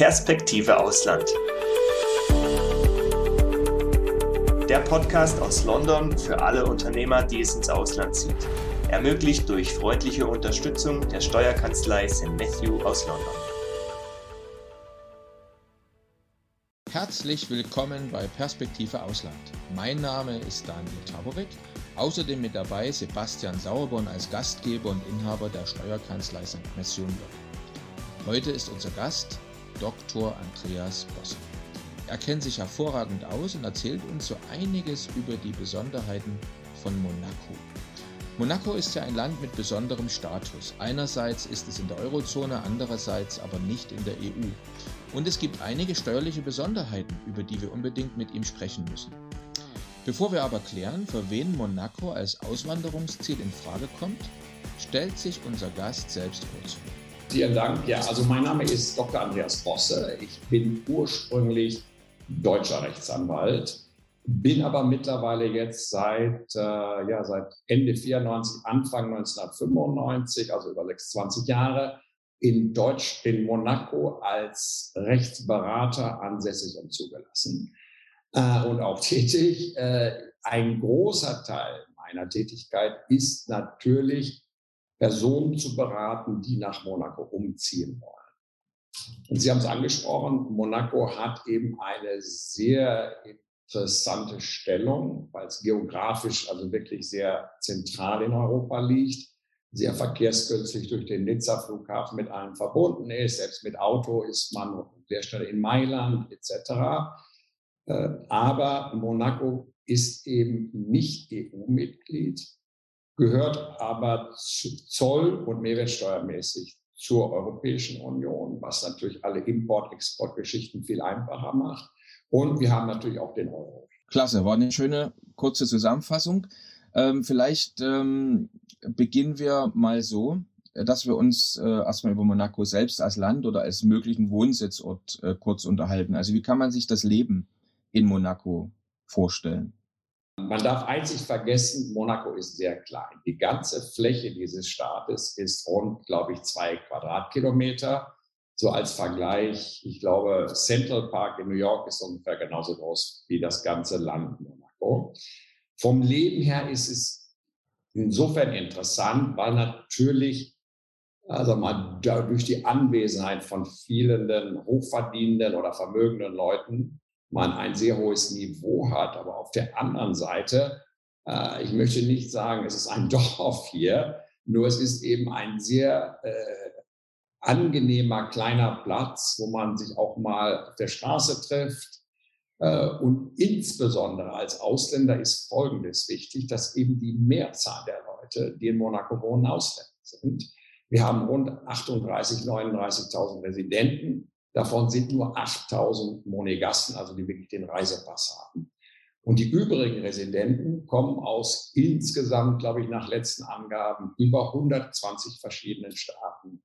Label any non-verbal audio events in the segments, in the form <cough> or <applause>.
Perspektive Ausland. Der Podcast aus London für alle Unternehmer, die es ins Ausland zieht. Ermöglicht durch freundliche Unterstützung der Steuerkanzlei St. Matthew aus London. Herzlich willkommen bei Perspektive Ausland. Mein Name ist Daniel Taborek. Außerdem mit dabei Sebastian Sauerborn als Gastgeber und Inhaber der Steuerkanzlei St. Matthew. Heute ist unser Gast Dr. Andreas Bosse. Er kennt sich hervorragend aus und erzählt uns so einiges über die Besonderheiten von Monaco. Monaco ist ja ein Land mit besonderem Status. Einerseits ist es in der Eurozone, andererseits aber nicht in der EU. Und es gibt einige steuerliche Besonderheiten, über die wir unbedingt mit ihm sprechen müssen. Bevor wir aber klären, für wen Monaco als Auswanderungsziel in Frage kommt, stellt sich unser Gast selbst kurz vor. Vielen Dank. Ja, also mein Name ist Dr. Andreas Bosse. Ich bin ursprünglich deutscher Rechtsanwalt, bin aber mittlerweile jetzt seit, äh, ja, seit Ende 94, Anfang 1995, also über 26 Jahre, in Deutsch, in Monaco als Rechtsberater ansässig und zugelassen äh, und auch tätig. Äh, ein großer Teil meiner Tätigkeit ist natürlich Personen zu beraten, die nach Monaco umziehen wollen. Und Sie haben es angesprochen, Monaco hat eben eine sehr interessante Stellung, weil es geografisch also wirklich sehr zentral in Europa liegt, sehr verkehrsgünstig durch den Nizza-Flughafen mit allem verbunden ist. Selbst mit Auto ist man sehr schnell in Mailand etc. Äh, aber Monaco ist eben nicht EU-Mitglied gehört aber zoll- und mehrwertsteuermäßig zur Europäischen Union, was natürlich alle Import-Export-Geschichten viel einfacher macht. Und wir haben natürlich auch den Euro. Klasse, war eine schöne kurze Zusammenfassung. Ähm, vielleicht ähm, beginnen wir mal so, dass wir uns äh, erstmal über Monaco selbst als Land oder als möglichen Wohnsitzort äh, kurz unterhalten. Also wie kann man sich das Leben in Monaco vorstellen? Man darf einzig vergessen, Monaco ist sehr klein. Die ganze Fläche dieses Staates ist rund, glaube ich, zwei Quadratkilometer. So als Vergleich, ich glaube, Central Park in New York ist ungefähr genauso groß wie das ganze Land Monaco. Vom Leben her ist es insofern interessant, weil natürlich also mal durch die Anwesenheit von vielen hochverdienenden oder vermögenden Leuten man ein sehr hohes Niveau hat. Aber auf der anderen Seite, äh, ich möchte nicht sagen, es ist ein <laughs> Dorf hier, nur es ist eben ein sehr äh, angenehmer kleiner Platz, wo man sich auch mal auf der Straße trifft. Äh, und insbesondere als Ausländer ist Folgendes wichtig, dass eben die Mehrzahl der Leute, die in Monaco wohnen, Ausländer sind. Wir haben rund 38.000, 39.000 Residenten Davon sind nur 8000 Monegassen, also die wirklich den Reisepass haben. Und die übrigen Residenten kommen aus insgesamt, glaube ich, nach letzten Angaben über 120 verschiedenen Staaten.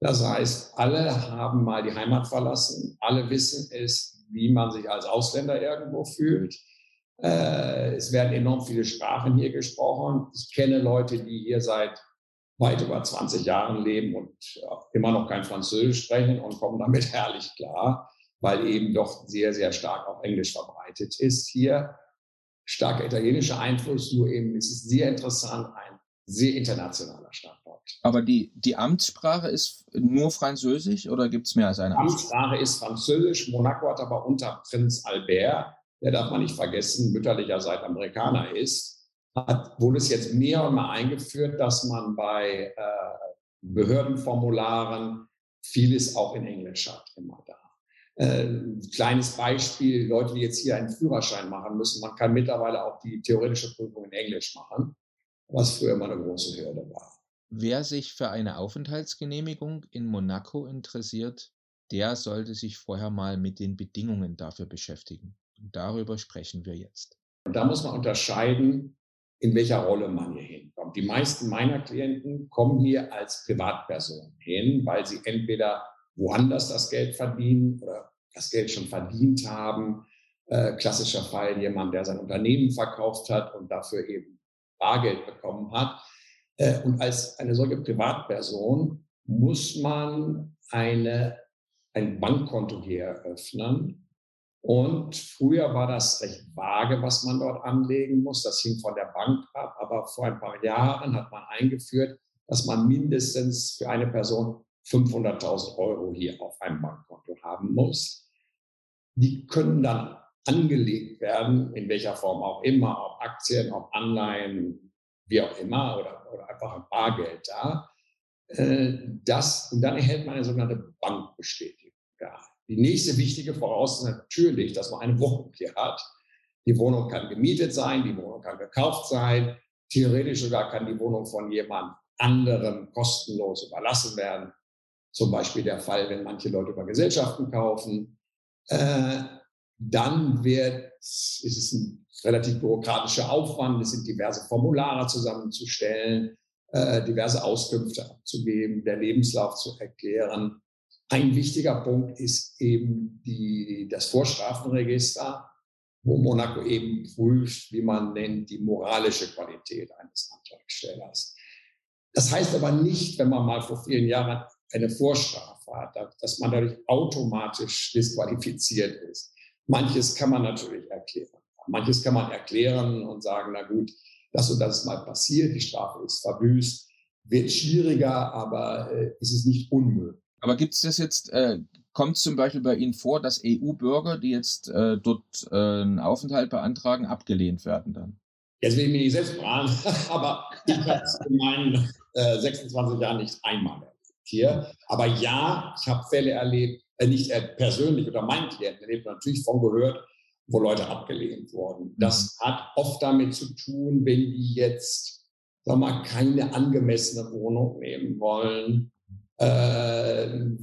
Das heißt, alle haben mal die Heimat verlassen, alle wissen es, wie man sich als Ausländer irgendwo fühlt. Äh, es werden enorm viele Sprachen hier gesprochen. Ich kenne Leute, die hier seit weit über 20 Jahren leben und immer noch kein Französisch sprechen und kommen damit <laughs> herrlich klar, weil eben doch sehr, sehr stark auch Englisch verbreitet ist hier. Starker italienischer Einfluss, nur eben ist es sehr interessant, ein sehr internationaler Standort. Aber die, die Amtssprache ist nur Französisch oder gibt es mehr als eine Amtssprache? Amtssprache ist Französisch. Monaco hat aber unter Prinz Albert, der darf man nicht vergessen, mütterlicherseits Amerikaner ist, hat, wurde es jetzt mehr und mehr eingeführt, dass man bei äh, Behördenformularen vieles auch in Englisch hat, immer da. Äh, kleines Beispiel, Leute, die jetzt hier einen Führerschein machen müssen, man kann mittlerweile auch die theoretische Prüfung in Englisch machen, was früher immer eine große Hürde war. Wer sich für eine Aufenthaltsgenehmigung in Monaco interessiert, der sollte sich vorher mal mit den Bedingungen dafür beschäftigen. Und darüber sprechen wir jetzt. Und da muss man unterscheiden, in welcher Rolle man hier hinkommt. Die meisten meiner Klienten kommen hier als Privatperson hin, weil sie entweder woanders das Geld verdienen oder das Geld schon verdient haben. Äh, klassischer Fall jemand, der sein Unternehmen verkauft hat und dafür eben Bargeld bekommen hat. Äh, und als eine solche Privatperson muss man eine ein Bankkonto hier eröffnen. Und früher war das recht vage, was man dort anlegen muss. Das hing von der Bank ab. Aber vor ein paar Jahren hat man eingeführt, dass man mindestens für eine Person 500.000 Euro hier auf einem Bankkonto haben muss. Die können dann angelegt werden, in welcher Form auch immer, ob Aktien, ob Anleihen, wie auch immer, oder, oder einfach ein Bargeld da. Äh, das, und dann erhält man eine sogenannte Bankbestätigung. Ja. Die nächste wichtige Voraussetzung ist natürlich, dass man eine Wohnung hier hat. Die Wohnung kann gemietet sein, die Wohnung kann gekauft sein. Theoretisch sogar kann die Wohnung von jemand anderem kostenlos überlassen werden. Zum Beispiel der Fall, wenn manche Leute über Gesellschaften kaufen. Äh, dann wird, ist es ein relativ bürokratischer Aufwand. Es sind diverse Formulare zusammenzustellen, äh, diverse Auskünfte abzugeben, der Lebenslauf zu erklären. Ein wichtiger Punkt ist eben die, das Vorstrafenregister, wo Monaco eben prüft, wie man nennt, die moralische Qualität eines Antragstellers. Das heißt aber nicht, wenn man mal vor vielen Jahren eine Vorstrafe hat, dass man dadurch automatisch disqualifiziert ist. Manches kann man natürlich erklären. Manches kann man erklären und sagen, na gut, das und das ist mal passiert, die Strafe ist verbüßt, wird schwieriger, aber äh, ist es nicht unmöglich. Aber gibt es das jetzt, äh, kommt zum Beispiel bei Ihnen vor, dass EU-Bürger, die jetzt äh, dort äh, einen Aufenthalt beantragen, abgelehnt werden dann? Jetzt will ich mich nicht selbst fragen, <laughs> aber ich habe es in meinen äh, 26 Jahren nicht einmal erlebt hier. Aber ja, ich habe Fälle erlebt, äh, nicht persönlich oder mein Klient erlebt, natürlich von gehört, wo Leute abgelehnt wurden. Das mhm. hat oft damit zu tun, wenn die jetzt, sag mal, keine angemessene Wohnung nehmen wollen, äh, wenn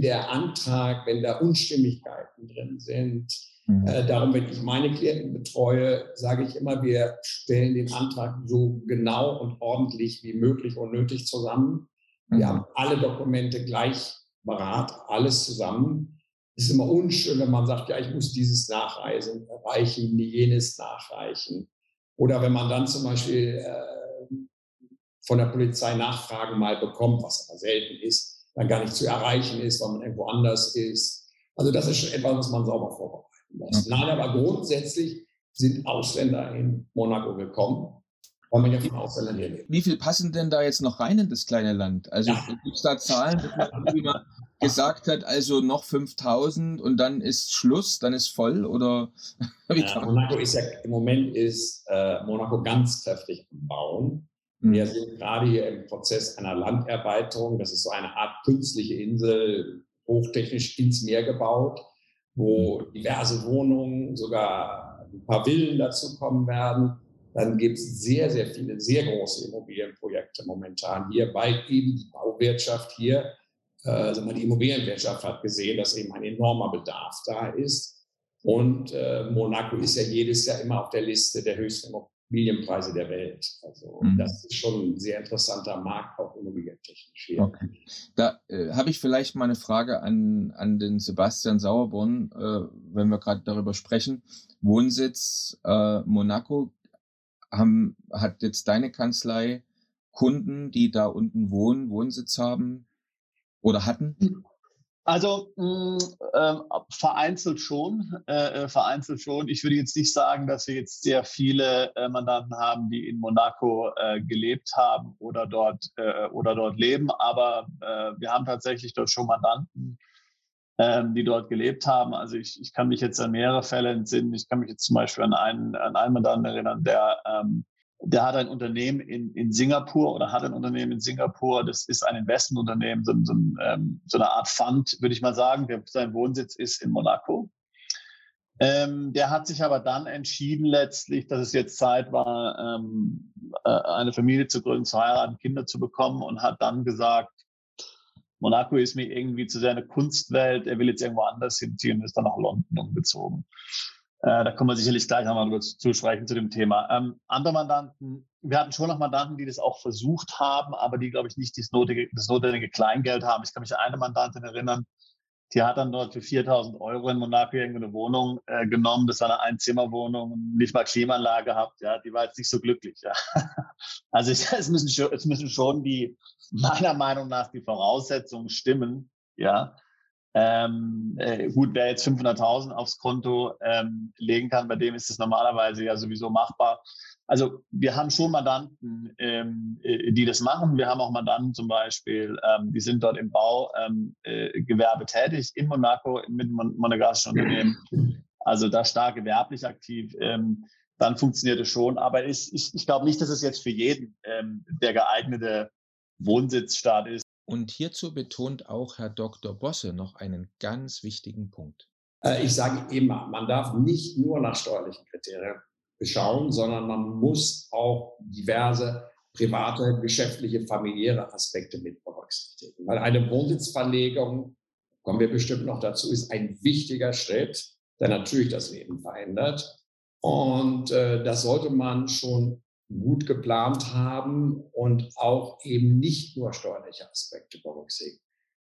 der Antrag, wenn da Unstimmigkeiten drin sind. Mhm. Äh, darum, wenn ich meine Klienten betreue, sage ich immer, wir stellen den Antrag so genau und ordentlich wie möglich und nötig zusammen. Wir mhm. haben alle Dokumente gleich Berat, alles zusammen. Es ist immer unschön, wenn man sagt, ja, ich muss dieses nachreisen, erreichen, jenes nachreichen. Oder wenn man dann zum Beispiel äh, von der Polizei Nachfragen mal bekommt, was aber selten ist, dann gar nicht zu erreichen ist, weil man irgendwo anders ist. Also das ist schon etwas, was man sauber vorbereiten muss. Okay. Nein, aber grundsätzlich sind Ausländer in Monaco gekommen weil man ja von Ausländern hier lebt. Wie viel passen denn da jetzt noch rein in das kleine Land? Also ja. gibt es da Zahlen, wie man gesagt hat, also noch 5000 und dann ist Schluss, dann ist voll oder <laughs> ja, Monaco ist ja im Moment ist äh, Monaco ganz kräftig am Bauen. Wir sind gerade hier im Prozess einer Landerweiterung. Das ist so eine Art künstliche Insel, hochtechnisch ins Meer gebaut, wo mhm. diverse Wohnungen, sogar ein paar Villen dazu kommen werden dann gibt es sehr, sehr viele, sehr große Immobilienprojekte momentan hier, weil eben die Bauwirtschaft hier, äh, also die Immobilienwirtschaft hat gesehen, dass eben ein enormer Bedarf da ist. Und äh, Monaco ist ja jedes Jahr immer auf der Liste der höchsten Immobilienpreise der Welt. Also mhm. das ist schon ein sehr interessanter Markt, auch immobilientechnisch hier. Okay. Da äh, habe ich vielleicht mal eine Frage an, an den Sebastian Sauerborn, äh, wenn wir gerade darüber sprechen. Wohnsitz äh, Monaco, haben, hat jetzt deine Kanzlei Kunden, die da unten wohnen, Wohnsitz haben oder hatten? <laughs> Also mh, äh, vereinzelt schon, äh, äh, vereinzelt schon. Ich würde jetzt nicht sagen, dass wir jetzt sehr viele äh, Mandanten haben, die in Monaco äh, gelebt haben oder dort äh, oder dort leben, aber wir haben tatsächlich dort schon Mandanten, ähm, die dort gelebt haben. Also ich, ich kann mich jetzt an mehrere Fälle entsinnen. Ich kann mich jetzt zum Beispiel an einen, an einen Mandanten erinnern, der, ähm, der hat ein Unternehmen in, in Singapur oder hat ein Unternehmen in Singapur. Das ist ein Investmentunternehmen, so, so, ähm, so eine Art Fund, würde ich mal sagen. Der, sein Wohnsitz ist in Monaco. Ähm, der hat sich aber dann entschieden letztlich, dass es jetzt Zeit war, ähm, äh, eine Familie zu gründen, zu heiraten, Kinder zu bekommen und hat dann gesagt, Monaco ist mir irgendwie zu sehr eine Kunstwelt. Er will jetzt irgendwo anders hinziehen und ist dann nach London umgezogen. Äh, da kommen wir sicherlich gleich nochmal drüber zu sprechen zu dem Thema. Ähm, andere Mandanten, wir hatten schon noch Mandanten, die das auch versucht haben, aber die, glaube ich, nicht das notwendige, das notwendige Kleingeld haben. Ich kann mich an eine Mandantin erinnern, die hat dann dort für 4000 Euro in Monaco irgendwo eine Wohnung äh, genommen. Das war eine Einzimmerwohnung, nicht mal Klimaanlage gehabt. Ja, die war jetzt nicht so glücklich. Ja. <laughs> Also es müssen, es müssen schon die, meiner Meinung nach, die Voraussetzungen stimmen, ja, Ähm, äh, gut, wer jetzt 500.000 aufs Konto ähm, legen kann, bei dem ist es normalerweise ja sowieso machbar. Also wir haben schon Mandanten, ähm, äh, die das machen. Wir haben auch Mandanten zum Beispiel, ähm, die sind dort im Baugewerbe ähm, äh, tätig in Monaco mit monegassischen Unternehmen. Also da stark gewerblich aktiv. Ähm, dann funktioniert es schon. Aber ich, ich, ich glaube nicht, dass es jetzt für jeden ähm, der geeignete Wohnsitzstaat ist. Und hierzu betont auch Herr Dr. Bosse noch einen ganz wichtigen Punkt. Äh, ich sage immer, man darf nicht nur nach steuerlichen Kriterien beschauen, sondern man muss auch diverse private, geschäftliche, familiäre Aspekte mit berücksichtigen. Weil eine Wohnsitzverlegung, kommen wir bestimmt noch dazu, ist ein wichtiger Schritt, der natürlich das Leben verändert. Und äh, das sollte man schon gut geplant haben und auch eben nicht nur steuerliche Aspekte berücksichtigen.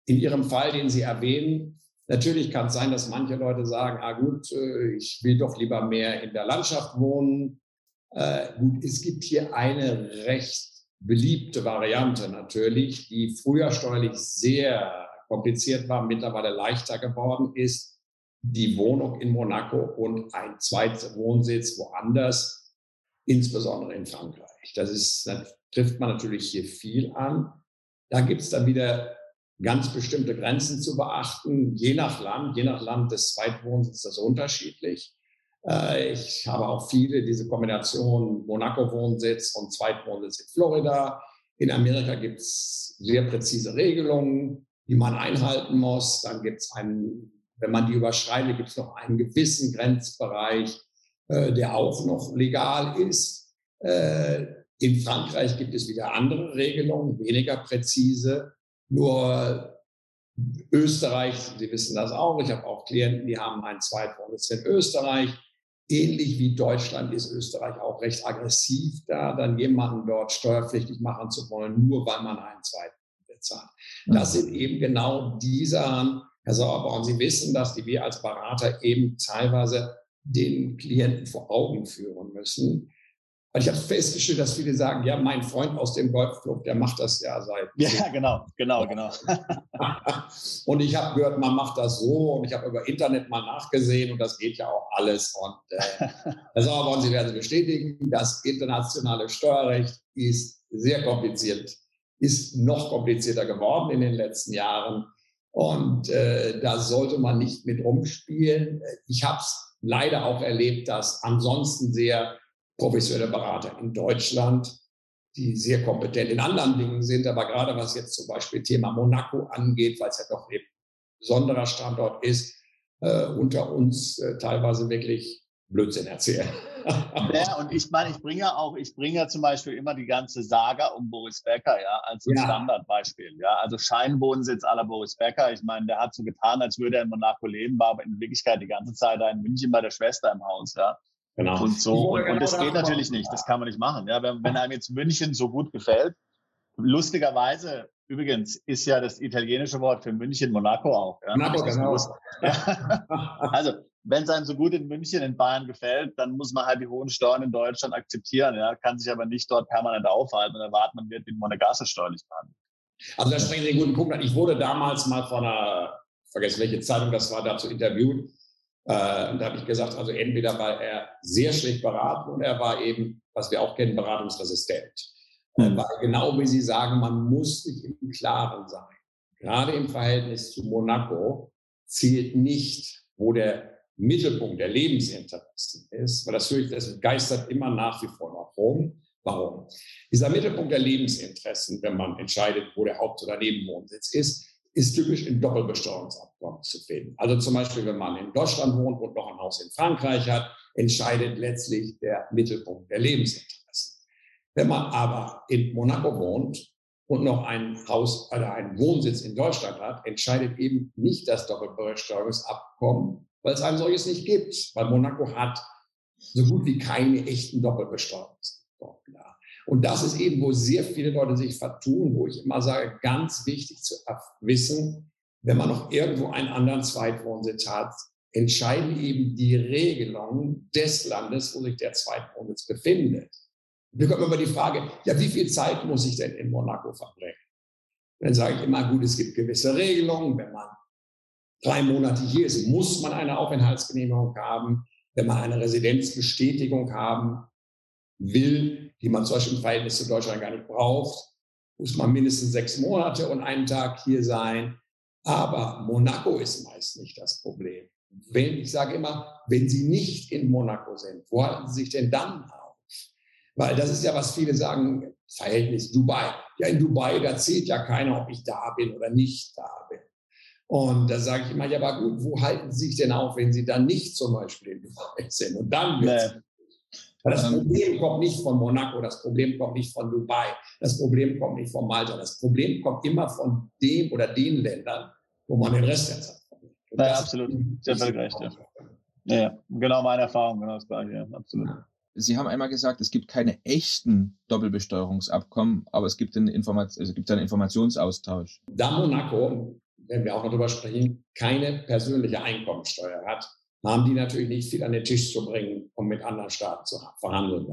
In Ihrem Fall, den Sie erwähnen, natürlich kann es sein, dass manche Leute sagen, ah gut, äh, ich will doch lieber mehr in der Landschaft wohnen. Äh, gut, es gibt hier eine recht beliebte Variante natürlich, die früher steuerlich sehr kompliziert war, mittlerweile leichter geworden ist. Die Wohnung in Monaco und ein zweiter Wohnsitz woanders insbesondere in Frankreich. Das ist, da trifft man natürlich hier viel an. Da gibt es dann wieder ganz bestimmte Grenzen zu beachten, je nach Land, je nach Land des Zweitwohnsitzes ist das unterschiedlich. Äh, ich habe auch viele diese Kombination Monaco-Wohnsitz und Zweitwohnsitz in Florida. In Amerika gibt es sehr präzise Regelungen, die man einhalten muss. Dann gibt es einen, wenn man die überschreitet, gibt es noch einen gewissen Grenzbereich, der auch noch legal ist. Äh, in Frankreich gibt es wieder andere Regelungen, weniger präzise. Nur Österreich, Sie wissen das auch, ich habe auch Klienten, die haben einen Zweitwohnsitz in Österreich. Ähnlich wie Deutschland ist Österreich auch recht aggressiv da, dann jemanden dort steuerpflichtig machen zu wollen, nur weil man einen Zweitwohnsitz hat. Das sind eben genau diese, Herr Sauerborn, Sie wissen dass die wir als Berater eben teilweise den Klienten vor Augen führen müssen. Weil ich habe festgestellt, dass viele sagen, ja, mein Freund aus dem Golfclub, der macht das ja seit. Ja, genau, genau, genau. <laughs> und ich habe gehört, man macht das so und ich habe über Internet mal nachgesehen und das geht ja auch alles. Und äh, <laughs> also, aber Sie werden bestätigen, das internationale Steuerrecht ist sehr kompliziert, ist noch komplizierter geworden in den letzten Jahren. Und äh, da sollte man nicht mit rumspielen. Ich habe es leider auch erlebt, dass ansonsten sehr professionelle Berater in Deutschland, die sehr kompetent in anderen Dingen sind, aber gerade was jetzt zum Beispiel Thema Monaco angeht, weil es ja doch ein besonderer Standort ist, äh, unter uns äh, teilweise wirklich Blödsinn erzählen. ja, und ich meine, ich bringe auch, ich bringe zum Beispiel immer die ganze Saga um Boris Becker, ja, als ein ja. Standardbeispiel. Ja, also Scheinwohnsitz aller Boris Becker. Ich meine, der hat so getan, als würde er in Monaco leben, war aber in Wirklichkeit die ganze Zeit da in München bei der Schwester im Haus, ja. Genau. Und so. Und, genau und das geht natürlich nicht. Das kann man nicht machen. Ja, wenn, wenn einem jetzt München so gut gefällt, lustigerweise Übrigens ist ja das italienische Wort für München Monaco auch. Ja? Monaco, genau. <laughs> Ja. Also wenn es einem so gut in München, in Bayern gefällt, dann muss man halt die hohen Steuern in Deutschland akzeptieren. Ja? Kann sich aber nicht dort permanent aufhalten und erwarten, man wird in Monegasse steuerlich behandelt. Also da sprechen Sie einen guten Punkt an. Ich wurde damals mal von einer, vergessen welche Zeitung das war, dazu interviewt. Äh, und da habe ich gesagt, also entweder war er sehr schlecht beraten und er war eben, was wir auch kennen, beratungsresistent. Mhm. Weil genau wie Sie sagen, man muss sich im Klaren sein. Gerade im Verhältnis zu Monaco zählt nicht, wo der Mittelpunkt der Lebensinteressen ist, weil das, das geistert immer nach wie vor noch rum. Warum? Dieser Mittelpunkt der Lebensinteressen, wenn man entscheidet, wo der Haupt- oder Nebenwohnsitz ist, ist typisch in Doppelbesteuerungsabkommen zu finden. Also zum Beispiel, wenn man in Deutschland wohnt und noch ein Haus in Frankreich hat, entscheidet letztlich der Mittelpunkt der Lebensinteressen. Wenn man aber in Monaco wohnt und noch ein Haus oder einen Wohnsitz in Deutschland hat, entscheidet eben nicht das Doppelbesteuerungsabkommen, weil es ein solches nicht gibt. Weil Monaco hat so gut wie keine echten Doppelbesteuerungsabkommen. Und das ist eben, wo sehr viele Leute sich vertun, wo ich immer sage, ganz wichtig zu wissen, wenn man noch irgendwo einen anderen Zweitwohnsitz hat, entscheiden eben die Regelungen des Landes, wo sich der Zweitwohnsitz befindet. Wir kommen immer die Frage, ja, wie viel Zeit muss ich denn in Monaco verbringen? Dann sage ich immer, gut, es gibt gewisse Regelungen. Wenn man drei Monate hier ist, muss man eine Aufenthaltsgenehmigung haben. Wenn man eine Residenzbestätigung haben will, die man zum Beispiel im Verhältnis zu Deutschland gar nicht braucht, muss man mindestens sechs Monate und einen Tag hier sein. Aber Monaco ist meist nicht das Problem. Wenn, ich sage immer, wenn Sie nicht in Monaco sind, wo halten Sie sich denn dann auf? Weil das ist ja, was viele sagen, Verhältnis Dubai. Ja, in Dubai, da zählt ja keiner, ob ich da bin oder nicht da bin. Und da sage ich immer, ja, aber gut, wo halten Sie sich denn auf, wenn Sie dann nicht zum Beispiel in Dubai sind? Und dann wird nee. Das ähm. Problem kommt nicht von Monaco, das Problem kommt nicht von Dubai, das Problem kommt nicht von Malta, das Problem kommt immer von dem oder den Ländern, wo man den Rest der Zeit verbringt. Ja, absolut. Sie haben völlig recht. Ja. ja, genau meine Erfahrung, genau das gleiche, ja, absolut. Sie haben einmal gesagt, es gibt keine echten Doppelbesteuerungsabkommen, aber es gibt einen, Informat also gibt einen Informationsaustausch. Da Monaco, wenn wir auch noch darüber sprechen, keine persönliche Einkommensteuer hat, haben die natürlich nicht viel an den Tisch zu bringen, um mit anderen Staaten zu verhandeln.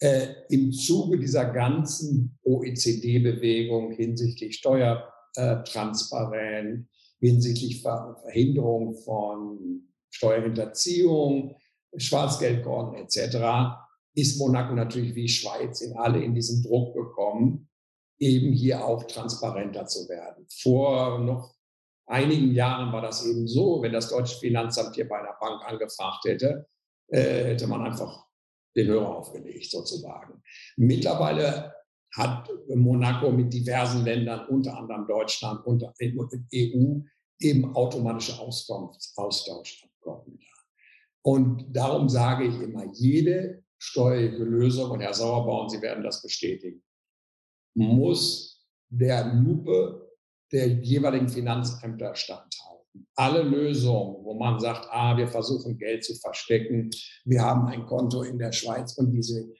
Äh, Im Zuge dieser ganzen OECD-Bewegung hinsichtlich Steuertransparenz, hinsichtlich Verhinderung von Steuerhinterziehung, Schwarzgeldkonten etc., ist Monaco natürlich wie Schweiz in alle in diesen Druck gekommen, eben hier auch transparenter zu werden. Vor noch einigen Jahren war das eben so, wenn das deutsche Finanzamt hier bei einer Bank angefragt hätte, äh, hätte man einfach den Hörer aufgelegt sozusagen. Mittlerweile hat Monaco mit diversen Ländern, unter anderem Deutschland und EU, eben automatische Austauschabkommen. Und darum sage ich immer, jede steuerliche Lösung, und Herr Sauerborn, Sie werden das bestätigen, muss der Lupe der jeweiligen Finanzämter standhalten. Alle Lösungen, wo man sagt, ah, wir versuchen Geld zu verstecken, wir haben ein Konto in der Schweiz und diese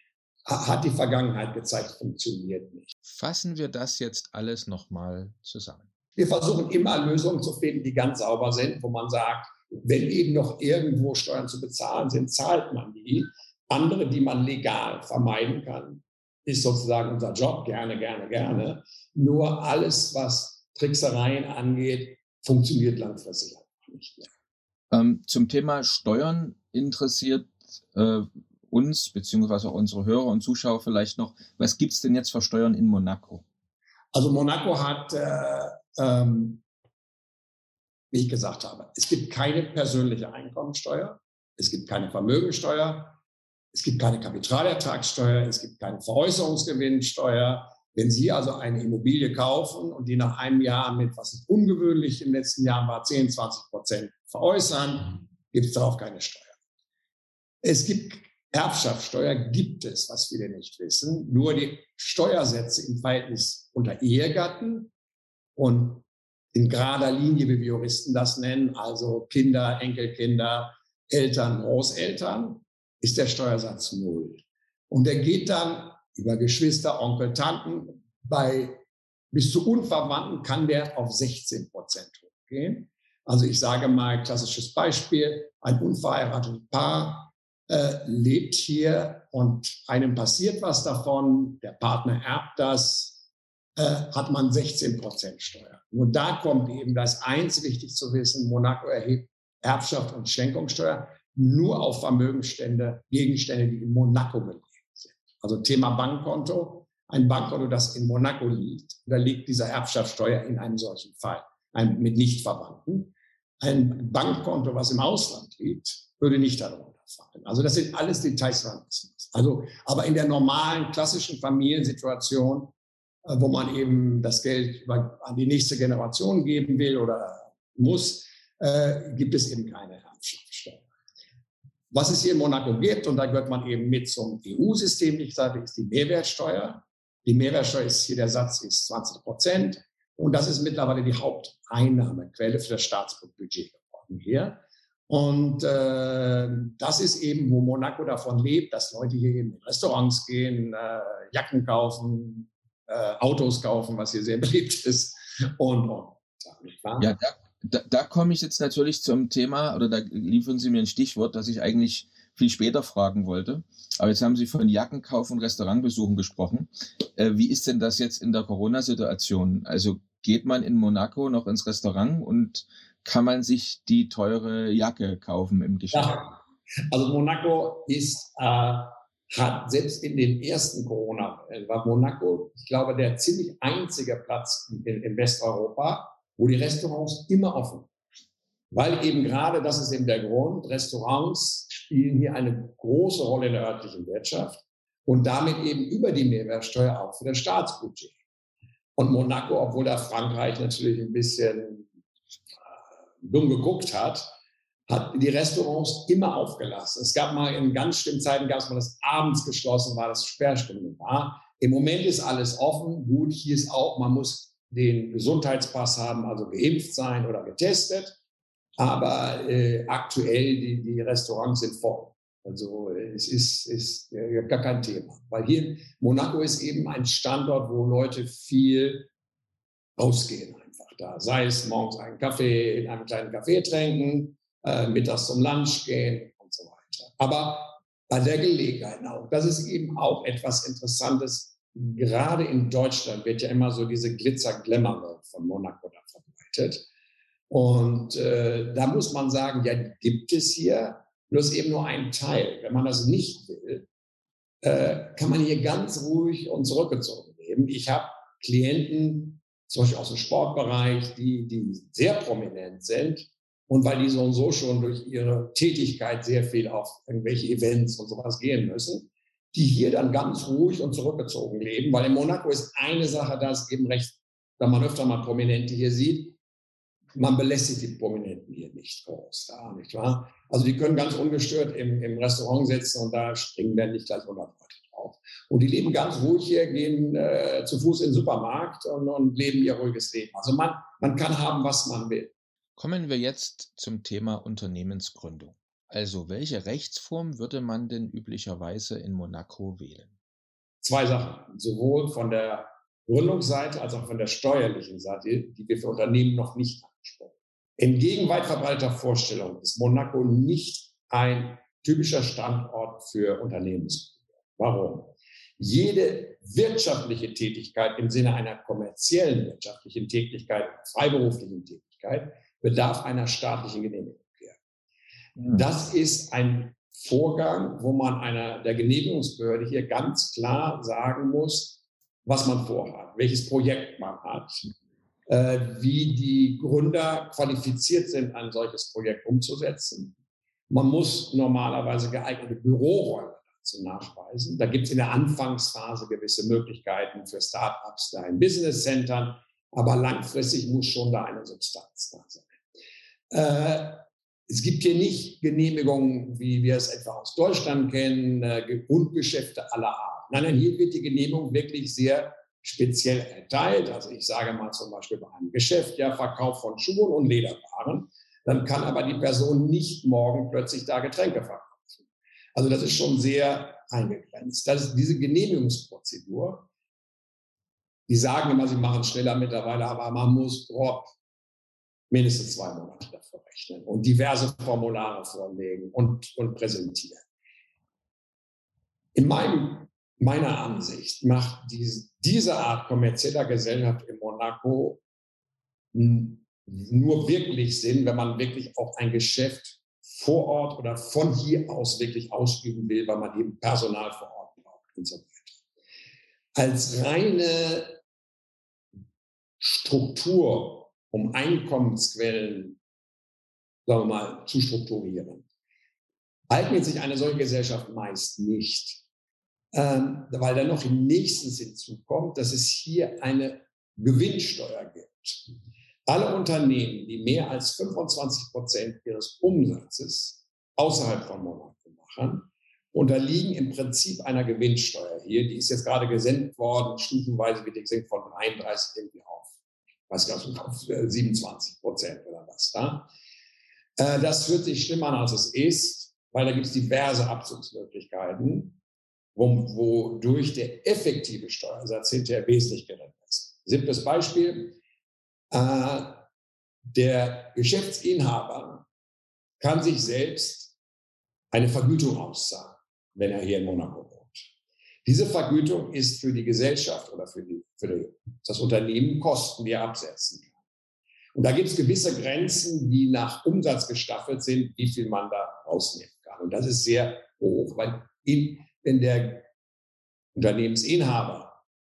hat die Vergangenheit gezeigt, funktioniert nicht. Fassen wir das jetzt alles nochmal zusammen. Wir versuchen immer Lösungen zu finden, die ganz sauber sind, wo man sagt, wenn eben noch irgendwo Steuern zu bezahlen sind, zahlt man die. Andere, die man legal vermeiden kann, ist sozusagen unser Job, gerne, gerne, gerne. Nur alles, was Tricksereien angeht, funktioniert langfristig einfach nicht mehr. Ähm, zum Thema Steuern interessiert äh, uns, beziehungsweise auch unsere Hörer und Zuschauer vielleicht noch, was gibt es denn jetzt für Steuern in Monaco? Also Monaco hat, äh, ähm, wie ich gesagt habe, es gibt keine persönliche Einkommensteuer, es gibt keine Vermögensteuer, es gibt keine Kapitalertragssteuer, es gibt keine Veräußerungsgewinnsteuer, wenn Sie also eine Immobilie kaufen und die nach einem Jahr mit, was ist ungewöhnlich den letzten Jahren war, 10, 20 Prozent veräußern, gibt es darauf keine Steuer. Es gibt Erbschaftssteuer, gibt es, was viele nicht wissen, nur die Steuersätze im Verhältnis unter Ehegatten und in gerader Linie, wie wir Juristen das nennen, also Kinder, Enkelkinder, Eltern, Großeltern, ist der Steuersatz null. Und der geht dann über Geschwister, Onkel, Tanten. Bei bis zu Unverwandten kann der auf 16 Prozent hochgehen. Also ich sage mal, klassisches Beispiel, ein unverheiratetes Paar äh, lebt hier und einem passiert was davon, der Partner erbt das, äh, hat man 16 Prozent Steuer. Nur da kommt eben das eins wichtig zu wissen, Monaco erhebt Erbschaft und Schenkungssteuer nur auf Vermögensstände, Gegenstände, die in Monaco gelegen also Thema Bankkonto. Ein Bankkonto, das in Monaco liegt, da liegt dieser Erbschaftssteuer in einem solchen Fall, ein, mit Nichtverwandten. Ein Bankkonto, was im Ausland liegt, würde nicht darunter fallen. Also das sind alles Details. Also, aber in der normalen, klassischen Familiensituation, äh, wo man eben das Geld an die nächste Generation geben will oder muss, äh, gibt es eben keine. Was es hier in Monaco gibt, und da gehört man eben mit zum EU-System, ich sage, ist die Mehrwertsteuer. Die Mehrwertsteuer ist hier, der Satz ist 20 Prozent. Und das ist mittlerweile die Haupteinnahmequelle für das Staatsbudget geworden hier. Und äh, das ist eben, wo Monaco davon lebt, dass Leute hier in Restaurants gehen, äh, Jacken kaufen, äh, Autos kaufen, was hier sehr <laughs> beliebt ist und, und. Ja, da, da, da komme ich jetzt natürlich zum Thema, oder da liefern Sie mir ein Stichwort, das ich eigentlich viel später fragen wollte. Aber jetzt haben Sie von Jackenkauf und Restaurantbesuchen gesprochen. Äh, wie ist denn das jetzt in der Corona-Situation? Also geht man in Monaco noch ins Restaurant und kann man sich die teure Jacke kaufen im Geschäft? Ja. Also Monaco ist, äh, hat selbst in den ersten Corona, war Monaco, ich glaube, der ziemlich einzige Platz in, in Westeuropa, wo die Restaurants immer offen. Weil eben gerade, das ist eben der Grund, Restaurants spielen hier eine große Rolle in der örtlichen Wirtschaft und damit eben über die Mehrwertsteuer auch für das Staatsbudget. Und Monaco, obwohl da Frankreich natürlich ein bisschen dumm geguckt hat, hat die Restaurants immer aufgelassen. Es gab mal in ganz schlimmen Zeiten, gab es mal das abends geschlossen war, das Sperrstunde war. Im Moment ist alles offen. Gut, hier ist auch, man muss den Gesundheitspass haben, also geimpft sein oder getestet. Aber äh, aktuell, die, die Restaurants sind voll. Also es ist, ist äh, gar kein Thema. Weil hier Monaco ist eben ein Standort, wo Leute viel ausgehen da. Sei es morgens einen Kaffee in einem kleinen Café trinken, äh, mittags zum Lunch gehen und so weiter. Aber bei der Gelegenheit auch. Das ist eben auch etwas Interessantes. Gerade in Deutschland wird ja immer so diese Glitzer-Glamour-Welt von Monaco da verbreitet. Und äh, da muss man sagen, ja, gibt es hier, bloß eben nur ein Teil. Wenn man das nicht will, äh, kann man hier ganz ruhig und zurückgezogen leben. Ich habe Klienten, zum Beispiel aus dem Sportbereich, die, die sehr prominent sind. Und weil die so und so schon durch ihre Tätigkeit sehr viel auf irgendwelche Events und sowas gehen müssen, die hier dann ganz ruhig und zurückgezogen leben. Weil in Monaco ist eine Sache, da ist eben recht, wenn man öfter mal Prominente hier sieht, man belästigt die Prominenten hier nicht groß, da, nicht wahr? Also die können ganz ungestört im, im Restaurant sitzen und da springen dann nicht gleich 100 Leute auf. Und die leben ganz ruhig hier, gehen äh, zu Fuß in den Supermarkt und, und, leben ihr ruhiges Leben. Also man, man kann haben, was man will. Kommen wir jetzt zum Thema Unternehmensgründung. Also welche Rechtsform würde man denn üblicherweise in Monaco wählen? Zwei Sachen, sowohl von der Gründungsseite als auch von der steuerlichen Seite, die wir für Unternehmen noch nicht angesprochen haben. Entgegen weit verbreiteter Vorstellung ist Monaco nicht ein typischer Standort für Unternehmensgründung. Warum? Jede wirtschaftliche Tätigkeit im Sinne einer kommerziellen wirtschaftlichen Tätigkeit, freiberuflichen Tätigkeit, bedarf einer staatlichen Genehmigung. Hm. Das ist ein Vorgang, wo man einer der Genehmigungsbehörde hier ganz klar sagen muss, was man vorhat, welches Projekt man hat, äh, wie die Gründer qualifiziert sind, ein solches Projekt umzusetzen. Man muss normalerweise geeignete Büroräume zu nachweisen. Da gibt es in der Anfangsphase gewisse Möglichkeiten für Startups da in Business Centern, aber langfristig muss schon da eine Substanz da sein. Äh, es gibt hier nicht Genehmigungen, wie wir es etwa aus Deutschland kennen, äh, Grundgeschäfte aller Art. Nein, nein, hier wird die Genehmigung wirklich sehr speziell erteilt. Also ich sage mal zum Beispiel bei einem Geschäft, ja, Verkauf von Schuhen und Lederwaren. Dann kann aber die Person nicht morgen plötzlich da Getränke verkaufen. Also das ist schon sehr eingegrenzt. Das ist diese Genehmigungsprozedur. Die sagen immer, sie machen schneller mittlerweile, aber man muss grob mindestens zwei Monate dafür rechnen und diverse Formulare vorlegen und, und präsentieren. In meinem, meiner Ansicht macht diese, diese Art kommerzieller Gesellschaft in Monaco nur wirklich Sinn, wenn man wirklich auch ein Geschäft vor Ort oder von hier aus wirklich ausüben will, weil man eben Personal vor Ort braucht und so weiter. Als reine Struktur, um Einkommensquellen, sagen wir mal, zu strukturieren, eignet sich eine solche Gesellschaft meist nicht, ähm, weil dann noch im nächsten hinzukommt, dass es hier eine Gewinnsteuer gibt. Alle Unternehmen, die mehr als 25 Prozent ihres Umsatzes außerhalb von Monaco machen, unterliegen im Prinzip einer Gewinnsteuer hier. Die ist jetzt gerade gesenkt worden, stufenweise wird die gesenkt von 33 irgendwie auf, weiß gar nicht, auf 27 Prozent oder was da. Äh, das hört sich schlimmer an, als es ist, weil da gibt es diverse Abzugsmöglichkeiten, wodurch der effektive Steuersatz hinterher wesentlich geringer ist. Siebtes Beispiel. Äh, der Geschäftsinhaber kann sich selbst eine Vergütung auszahlen, wenn er hier in Monaco. Diese Vergütung ist für die Gesellschaft oder für, die, für die, das Unternehmen Kosten, die er absetzen kann. Und da gibt es gewisse Grenzen, die nach Umsatz gestaffelt sind, wie viel man da rausnehmen kann. Und das ist sehr hoch, weil in, wenn der Unternehmensinhaber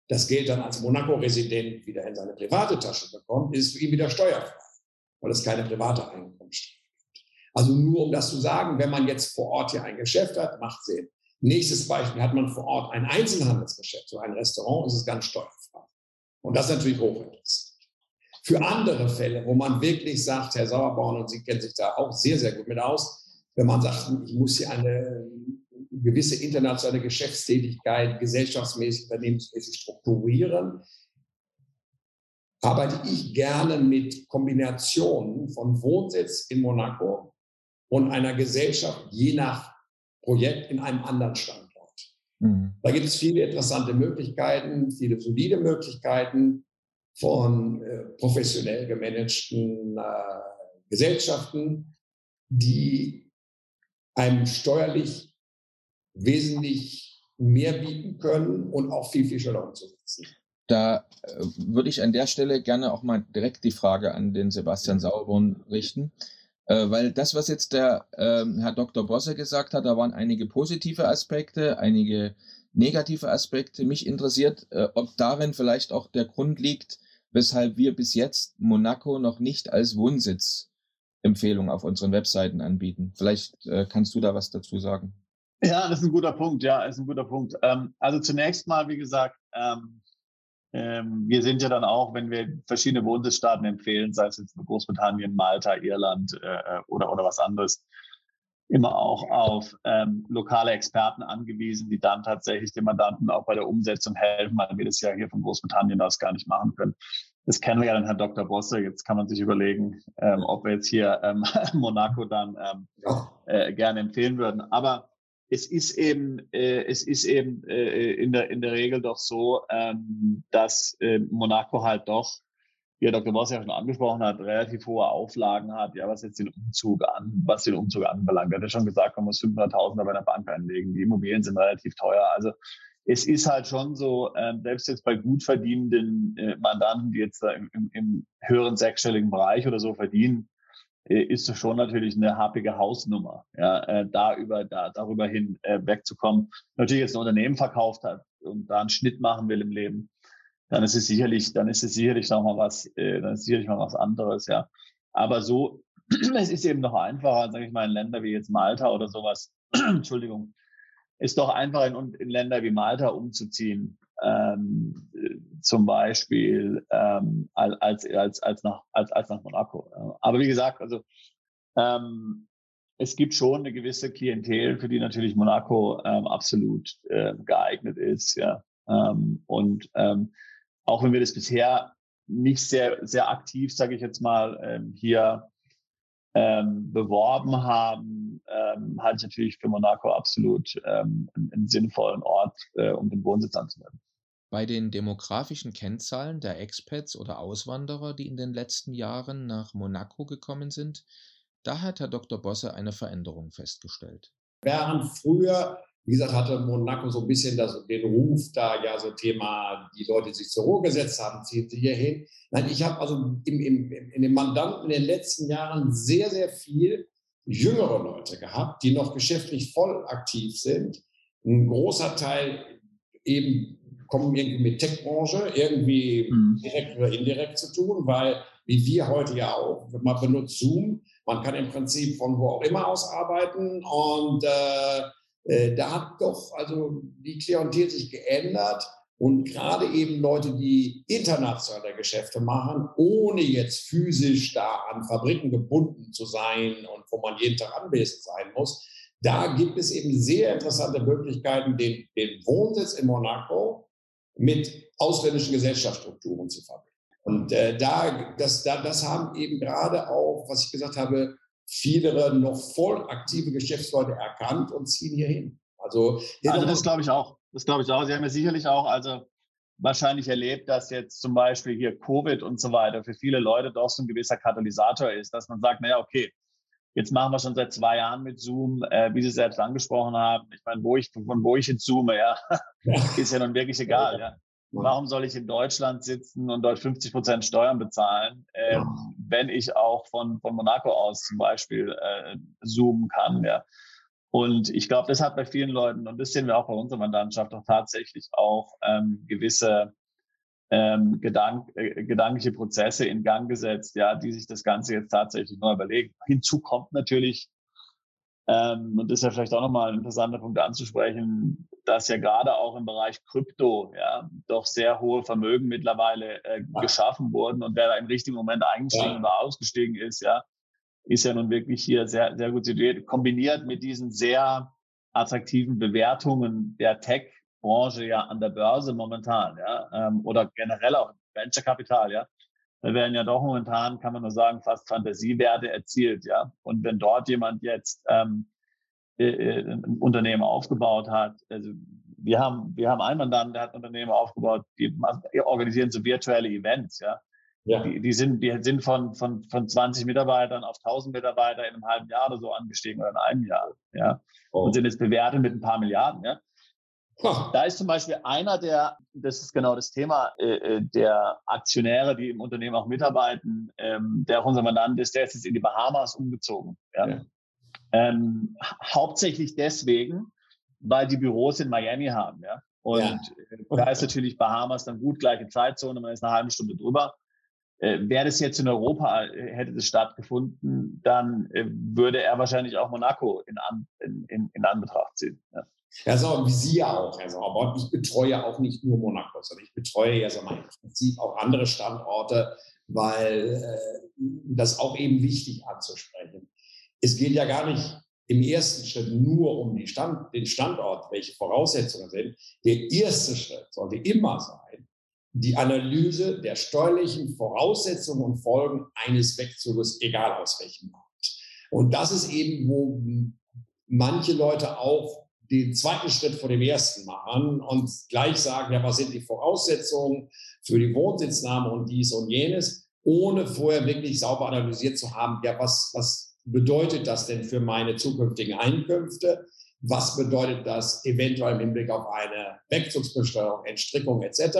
das Geld dann als Monaco-Resident wieder in seine private Tasche bekommt, ist für ihn wieder steuerfrei, weil es keine private Einkommensteuer gibt. Also nur um das zu sagen, wenn man jetzt vor Ort hier ein Geschäft hat, macht Sinn. Nächstes Beispiel, hat man vor Ort ein Einzelhandelsgeschäft, so ein Restaurant, ist es ganz steuerfrei. Und das ist natürlich hochinteressant. Für andere Fälle, wo man wirklich sagt, Herr Sauerborn, und Sie kennen sich da auch sehr, sehr gut mit aus, wenn man sagt, ich muss hier eine gewisse internationale Geschäftstätigkeit gesellschaftsmäßig, unternehmensmäßig strukturieren, arbeite ich gerne mit Kombinationen von Wohnsitz in Monaco und einer Gesellschaft je nach Projekt in einem anderen Standort. Mhm. Da gibt es viele interessante Möglichkeiten, viele solide Möglichkeiten von äh, professionell gemanagten äh, Gesellschaften, die einem steuerlich wesentlich mehr bieten können und auch viel, viel schneller umzusetzen. Da äh, würde ich an der Stelle gerne auch mal direkt die Frage an den Sebastian Sauerborn richten. Äh, weil das, was jetzt der äh, Herr Dr. Bosse gesagt hat, da waren einige positive Aspekte, einige negative Aspekte. Mich interessiert, äh, ob darin vielleicht auch der Grund liegt, weshalb wir bis jetzt Monaco noch nicht als Wohnsitzempfehlung auf unseren Webseiten anbieten. Vielleicht äh, kannst du da was dazu sagen. Ja, das ist ein guter Punkt. Ja, ist ein guter Punkt. Ähm, also zunächst mal, wie gesagt, ähm, ähm, wir sind ja dann auch, wenn wir verschiedene Wohnsitzstaaten empfehlen, sei es jetzt Großbritannien, Malta, Irland äh, äh, oder, oder was anderes, immer auch auf ähm, lokale Experten angewiesen, die dann tatsächlich den Mandanten auch bei der Umsetzung helfen, weil wir das ja hier von Großbritannien aus gar nicht machen können. Das kennen wir ja dann Herrn Dr. Bosse. Jetzt kann man sich überlegen, ähm, ob wir jetzt hier ähm, <laughs> Monaco dann ähm, äh, gerne empfehlen würden. Aber es ist eben, äh, es ist eben äh, in, der, in der Regel doch so, ähm, dass äh, Monaco halt doch, wie Herr Dr. Boss ja schon angesprochen hat, relativ hohe Auflagen hat, ja, was jetzt den Umzug an, was den Umzug anbelangt. Er hat ja schon gesagt, man muss 500.000 bei einer Bank einlegen. Die Immobilien sind relativ teuer. Also es ist halt schon so, äh, selbst jetzt bei gut verdienenden äh, Mandanten, die jetzt da im, im, im höheren sechsstelligen Bereich oder so verdienen, ist es schon natürlich eine happige Hausnummer, ja, äh, da über, da, darüber hin äh, wegzukommen. Natürlich jetzt ein Unternehmen verkauft hat und da einen Schnitt machen will im Leben, dann ist es sicherlich, dann ist es sicherlich noch mal was, äh, dann ist sicherlich mal was anderes, ja. Aber so, <clears throat> es ist eben noch einfacher, sage ich mal, in Länder wie jetzt Malta oder sowas, <clears throat> Entschuldigung, ist doch einfacher in, in Länder wie Malta umzuziehen, ähm, zum Beispiel ähm, als, als, als, nach, als, als nach Monaco. Aber wie gesagt, also ähm, es gibt schon eine gewisse Klientel, für die natürlich Monaco ähm, absolut äh, geeignet ist. Ja. Ähm, und ähm, auch wenn wir das bisher nicht sehr, sehr aktiv, sage ich jetzt mal, ähm, hier ähm, beworben haben, ähm, halte ich natürlich für Monaco absolut ähm, einen, einen sinnvollen Ort, äh, um den Wohnsitz anzumelden. Bei den demografischen Kennzahlen der Expats oder Auswanderer, die in den letzten Jahren nach Monaco gekommen sind, da hat Herr Dr. Bosse eine Veränderung festgestellt. Während früher, wie gesagt, hatte Monaco so ein bisschen das, den Ruf, da ja so Thema, die Leute, die sich zur Ruhe gesetzt haben, ziehen sie hier hin. Nein, ich habe also im, im, in den Mandanten in den letzten Jahren sehr, sehr viel jüngere Leute gehabt, die noch geschäftlich voll aktiv sind. Ein großer Teil eben kommen irgendwie mit Tech-Branche irgendwie mhm. direkt oder indirekt zu tun, weil wie wir heute ja auch, man benutzt Zoom, man kann im Prinzip von wo auch immer aus arbeiten und äh, äh, da hat doch also die Klientel sich geändert und gerade eben Leute, die internationale Geschäfte machen, ohne jetzt physisch da an Fabriken gebunden zu sein und wo man jeden Tag anwesend sein muss, da gibt es eben sehr interessante Möglichkeiten, den, den Wohnsitz in Monaco mit ausländischen Gesellschaftsstrukturen zu verbinden. Und äh, da, das, da, das haben eben gerade auch, was ich gesagt habe, viele noch voll aktive Geschäftsleute erkannt und ziehen hier hin. Also, also das glaube ich auch. Das glaube ich auch. Sie haben ja sicherlich auch, also wahrscheinlich erlebt, dass jetzt zum Beispiel hier Covid und so weiter für viele Leute doch so ein gewisser Katalysator ist, dass man sagt, naja, okay, Jetzt machen wir schon seit zwei Jahren mit Zoom, äh, wie Sie selbst angesprochen haben. Ich meine, wo ich, von wo ich jetzt zoome, ja, <laughs> ist ja nun wirklich egal, ja. Warum soll ich in Deutschland sitzen und dort 50 Prozent Steuern bezahlen, ähm, ja. wenn ich auch von, von Monaco aus zum Beispiel äh, zoomen kann? Ja. Und ich glaube, das hat bei vielen Leuten, und das sehen wir auch bei unserer Mandantschaft, auch tatsächlich auch ähm, gewisse ähm, Gedank, äh, gedankliche Prozesse in Gang gesetzt, ja, die sich das Ganze jetzt tatsächlich neu überlegen. Hinzu kommt natürlich, ähm, und das ist ja vielleicht auch nochmal ein interessanter Punkt anzusprechen, dass ja gerade auch im Bereich Krypto ja doch sehr hohe Vermögen mittlerweile äh, ja. geschaffen wurden und wer da im richtigen Moment eingestiegen ja. oder ausgestiegen ist, ja, ist ja nun wirklich hier sehr, sehr gut situiert, kombiniert mit diesen sehr attraktiven Bewertungen der Tech Branche ja an der Börse momentan, ja, ähm, oder generell auch Venture Kapital, ja. Da werden ja doch momentan, kann man nur sagen, fast Fantasiewerte erzielt, ja. Und wenn dort jemand jetzt ähm, äh, äh ein Unternehmen aufgebaut hat, also wir haben, wir haben einen Mandanten, der hat ein Unternehmen aufgebaut, die organisieren so virtuelle Events, ja. Ja. Die, die, sind, die sind von, von, von 20 Mitarbeitern auf 1000 Mitarbeiter in einem halben Jahr oder so angestiegen oder in einem Jahr. Ja. Oh. Und sind jetzt bewertet mit ein paar Milliarden. Ja. Da ist zum Beispiel einer der, das ist genau das Thema, äh, äh, der Aktionäre, die im Unternehmen auch mitarbeiten, ähm, der auch unser Mandant ist, der ist jetzt in die Bahamas umgezogen. Ja? ja. Ähm, hauptsächlich deswegen, weil die Büros in Miami haben. Ja? Und ja. Äh, da ist natürlich Bahamas dann gut, gleiche Zeitzone, man ist eine halbe Stunde drüber. Äh, Wäre das jetzt in Europa, äh, hätte das stattgefunden, dann äh, würde er wahrscheinlich auch Monaco in, An, in, in, in Anbetracht ziehen. Ja. Ja, so, wie Sie ja auch, Herr Sauer. Ich betreue auch nicht nur Monaco, sondern ich betreue ja so mal im Prinzip auch andere Standorte, weil äh, das auch eben wichtig anzusprechen. Es geht ja gar nicht im ersten Schritt nur um Stand, den Standort, welche Voraussetzungen sind. Der erste Schritt sollte immer sein, die Analyse der steuerlichen Voraussetzungen und Folgen eines Wegzuges, egal aus welchem Markt. Und das ist eben, wo manche Leute auch den zweiten Schritt vor dem ersten machen und gleich sagen, ja, was sind die Voraussetzungen für die Wohnsitznahme und dies und jenes, ohne vorher wirklich sauber analysiert zu haben, ja, was, was bedeutet das denn für meine zukünftigen Einkünfte? Was bedeutet das eventuell im Hinblick auf eine Wegzugsbesteuerung, Entstrickung etc.,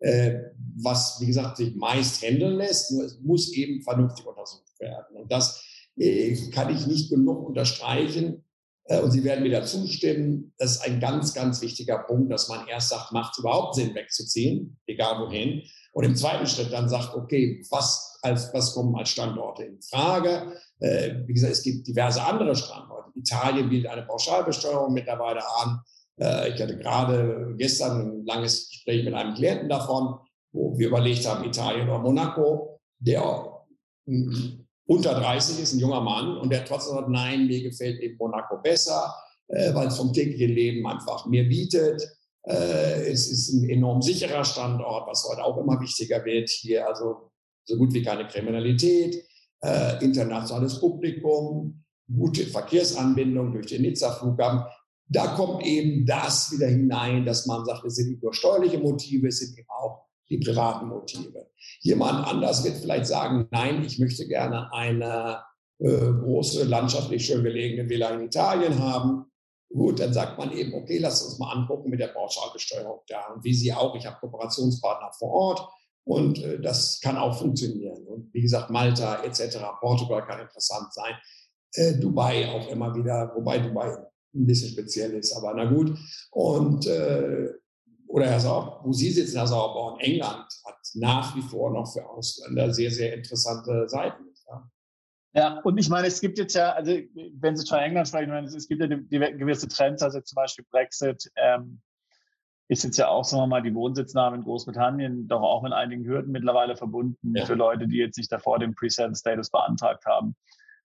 was, wie gesagt, sich meist handeln lässt, nur es muss eben vernünftig untersucht werden. Und das äh, kann ich nicht genug unterstreichen, äh, und Sie werden mir da zustimmen. Das ist ein ganz, ganz wichtiger Punkt, dass man erst sagt, macht es überhaupt Sinn, wegzuziehen, egal wohin. Und im zweiten Schritt dann sagt, okay, was, als, was kommen als Standorte in Frage? Äh, wie gesagt, es gibt diverse andere Standorte. Italien bietet eine Pauschalbesteuerung mittlerweile an. Äh, ich hatte gerade gestern ein langes Gespräch mit einem Klienten davon, wo wir überlegt haben, Italien oder Monaco, der unter 30 ist, ein junger Mann, und der trotzdem sagt, nein, mir gefällt eben Monaco besser, äh, weil es vom täglichen Leben einfach mehr bietet. Äh, es ist ein enorm sicherer Standort, was heute auch immer wichtiger wird. Hier also so gut wie keine Kriminalität, äh, internationales Publikum, gute Verkehrsanbindung durch den Nizza-Flughafen. Da kommt eben das wieder hinein, dass man sagt, es sind nur steuerliche Motive, es sind eben auch die privaten Motive. Jemand anders wird vielleicht sagen, nein, ich möchte gerne eine äh, große, landschaftlich schön gelegene Villa in Italien haben. Gut, dann sagt man eben, okay, lass uns mal angucken mit der Pauschalbesteuerung da. Und wie Sie auch, ich habe Kooperationspartner vor Ort und äh, das kann auch funktionieren. Und wie gesagt, Malta etc., Portugal kann interessant sein. Äh, Dubai auch immer wieder, wobei Dubai ein bisschen speziell ist, aber na gut. Und äh, oder Herr Sauer, wo Sie sitzen, Herr Sauerborn, England hat nach wie vor noch für Ausländer sehr, sehr interessante Seiten. Ja. Ja, und ich meine, es gibt jetzt ja, also wenn Sie von England sprechen, meine, es gibt ja gewisse Trends, also zum Beispiel Brexit ähm, ist jetzt ja auch, sagen wir mal, die Wohnsitznahme in Großbritannien doch auch mit einigen Hürden mittlerweile verbunden ja. für Leute, die jetzt nicht davor den Pre-Settle-Status beantragt haben.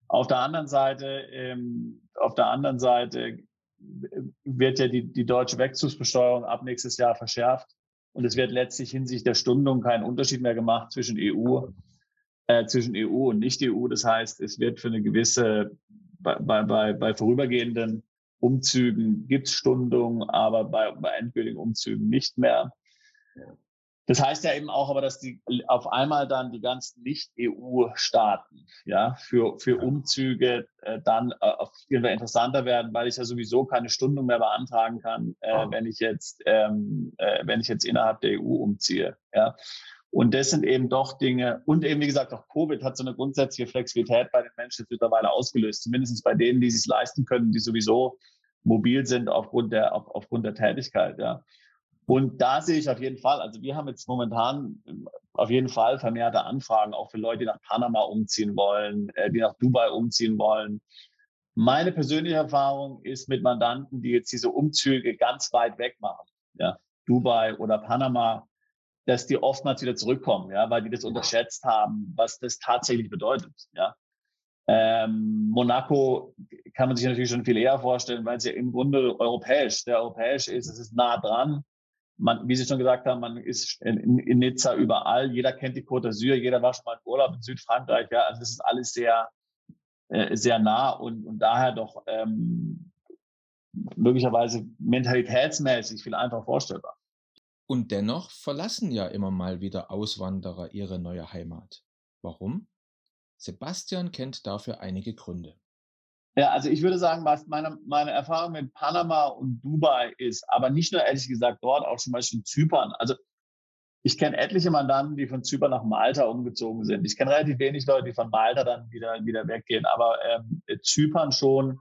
Auf der anderen Seite, ähm, auf der anderen Seite wird ja die, die deutsche Wegzugsbesteuerung ab nächstes Jahr verschärft. Und es wird letztlich hinsichtlich der Stundung keinen Unterschied mehr gemacht zwischen EU, äh, zwischen EU und Nicht-EU. Das heißt, es wird für eine gewisse, bei, bei, bei vorübergehenden Umzügen gibt es Stundung, aber bei, bei endgültigen Umzügen nicht mehr. Das heißt ja eben auch aber, dass die auf einmal dann die ganzen Nicht-EU-Staaten ja, für, für Umzüge äh, dann äh, auf jeden Fall interessanter werden, weil ich ja sowieso keine Stundung mehr beantragen kann, äh, wenn ich jetzt, ähm, äh, wenn ich jetzt innerhalb der EU umziehe. Ja. Und das sind eben doch Dinge, und eben wie gesagt, auch Covid hat so eine grundsätzliche Flexibilität bei den Menschen mittlerweile ausgelöst, zumindest bei denen, die sich leisten können, die sowieso mobil sind aufgrund der, auf, aufgrund der Tätigkeit. Ja. Und da sehe ich auf jeden Fall, also wir haben jetzt momentan ähm, auf jeden Fall vermehrte Anfragen, auch für Leute, die nach Panama umziehen wollen, äh, die nach Dubai umziehen wollen. Meine persönliche Erfahrung ist mit Mandanten, die jetzt diese Umzüge ganz weit weg machen, ja, Dubai oder Panama, dass die oftmals wieder zurückkommen, ja, weil die das unterschätzt haben, was das tatsächlich bedeutet, ja. Ähm, Monaco kann man sich natürlich schon viel eher vorstellen, weil es ja im Grunde europäisch, sehr europäisch ist. Es ist nah dran man, wie Sie schon gesagt haben, man ist in, in Nizza überall. Jeder kennt die Côte d'Azur, jeder war schon mal im Urlaub in Südfrankreich. Ja, also das ist alles sehr, äh, sehr nah und, und daher doch ähm, möglicherweise mentalitätsmäßig viel einfacher vorstellbar. Und dennoch verlassen ja immer mal wieder Auswanderer ihre neue Heimat. Warum? Sebastian kennt dafür einige Gründe. Ja, also ich würde sagen, was meine, meine Erfahrung mit Panama und Dubai ist, aber nicht nur ehrlich gesagt dort, auch zum Beispiel Zypern. Also ich kenne etliche Mandanten, die von Zypern nach Malta umgezogen sind. Ich kenne relativ wenig Leute, die von Malta dann wieder, wieder weggehen. Aber ähm, Zypern schon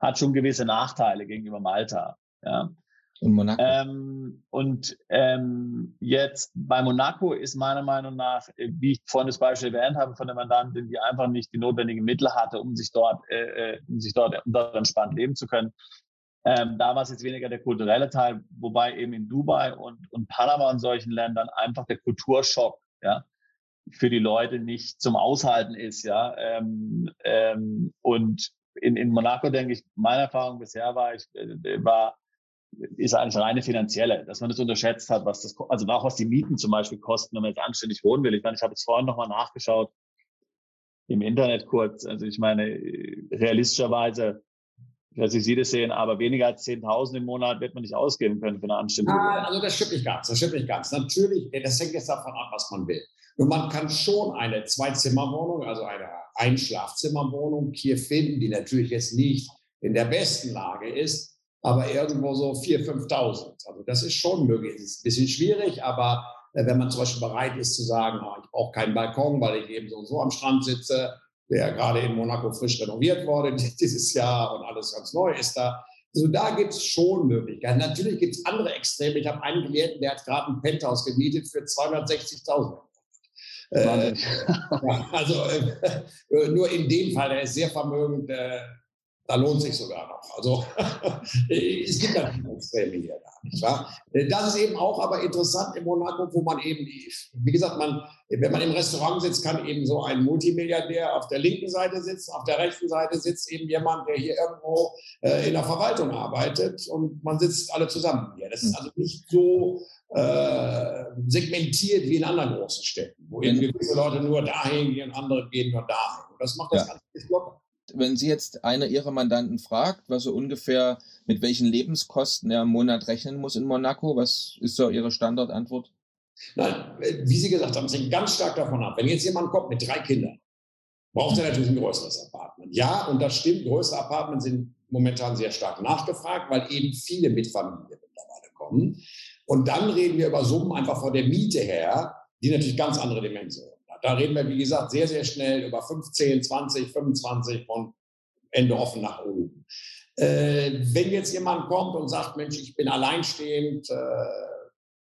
hat schon gewisse Nachteile gegenüber Malta. Ja. Und Monaco. Ähm, und ähm, jetzt bei Monaco ist meiner Meinung nach, äh, wie ich vorhin das Beispiel erwähnt habe, von der Mandantin, die einfach nicht die notwendigen Mittel hatte, um sich dort, äh, äh um sich dort, dort entspannt leben zu können. Ähm, da war es jetzt weniger der kulturelle Teil, wobei eben in Dubai und, und Panama und solchen Ländern einfach der Kulturschock, ja, für die Leute nicht zum Aushalten ist, ja. Ähm, ähm, und in, in Monaco denke ich, meine Erfahrung bisher war, ich äh, war ist eigentlich reine finanzielle, dass man das unterschätzt hat, was das, also auch was die Mieten zum Beispiel kosten, wenn man jetzt anständig wohnen will. Ich meine, ich habe jetzt vorhin nochmal nachgeschaut im Internet kurz. Also ich meine, realistischerweise, ich weiß nicht, Sie das sehen, aber weniger als 10.000 im Monat wird man nicht ausgeben können für eine anständige ah, Also das stimmt nicht ganz, das stimmt nicht ganz. Natürlich, das hängt jetzt davon ab, was man will. Und man kann schon eine Zwei-Zimmer-Wohnung, also eine Einschlafzimmerwohnung hier finden, die natürlich jetzt nicht in der besten Lage ist, aber irgendwo so 4.000, 5.000. Also das ist schon möglich. Es ist ein bisschen schwierig, aber äh, wenn man zum Beispiel bereit ist zu sagen, oh, ich brauche keinen Balkon, weil ich eben so und so am Strand sitze, der gerade in Monaco frisch renoviert wurde <laughs> dieses Jahr und alles ganz neu ist da. Also da gibt es schon Möglichkeiten. Natürlich gibt es andere Extreme. Ich habe einen Klienten, der hat gerade ein Penthouse gemietet für 260.000. Äh, <laughs> ja, also äh, <laughs> nur in dem Fall, der ist sehr vermögend, äh, da lohnt sich sogar noch. Also <laughs> es gibt natürlich Extreme hier gar nicht wahr? Das ist eben auch aber interessant in Monaco, wo man eben, wie gesagt, man, wenn man im Restaurant sitzt, kann eben so ein Multimilliardär auf der linken Seite sitzen, auf der rechten Seite sitzt eben jemand, der hier irgendwo äh, in der Verwaltung arbeitet und man sitzt alle zusammen hier. Das ist also nicht so äh, segmentiert wie in anderen großen Städten, wo eben gewisse Leute nur dahin gehen, andere gehen nur dahin. Und das macht das ja. Ganze locker wenn Sie jetzt einer Ihrer Mandanten fragt, was so ungefähr mit welchen Lebenskosten er im Monat rechnen muss in Monaco, was ist so Ihre Standardantwort? Nein, wie Sie gesagt haben, es hängt ganz stark davon ab. Wenn jetzt jemand kommt mit drei Kindern, braucht er natürlich ein größeres Apartment. Ja, und das stimmt, größere Apartments sind momentan sehr stark nachgefragt, weil eben viele mit Familie mittlerweile kommen. Und dann reden wir über Summen einfach von der Miete her, die natürlich ganz andere Dimensionen da reden wir, wie gesagt, sehr, sehr schnell über 15, 20, 25 von Ende offen nach oben. Äh, wenn jetzt jemand kommt und sagt, Mensch, ich bin alleinstehend, äh,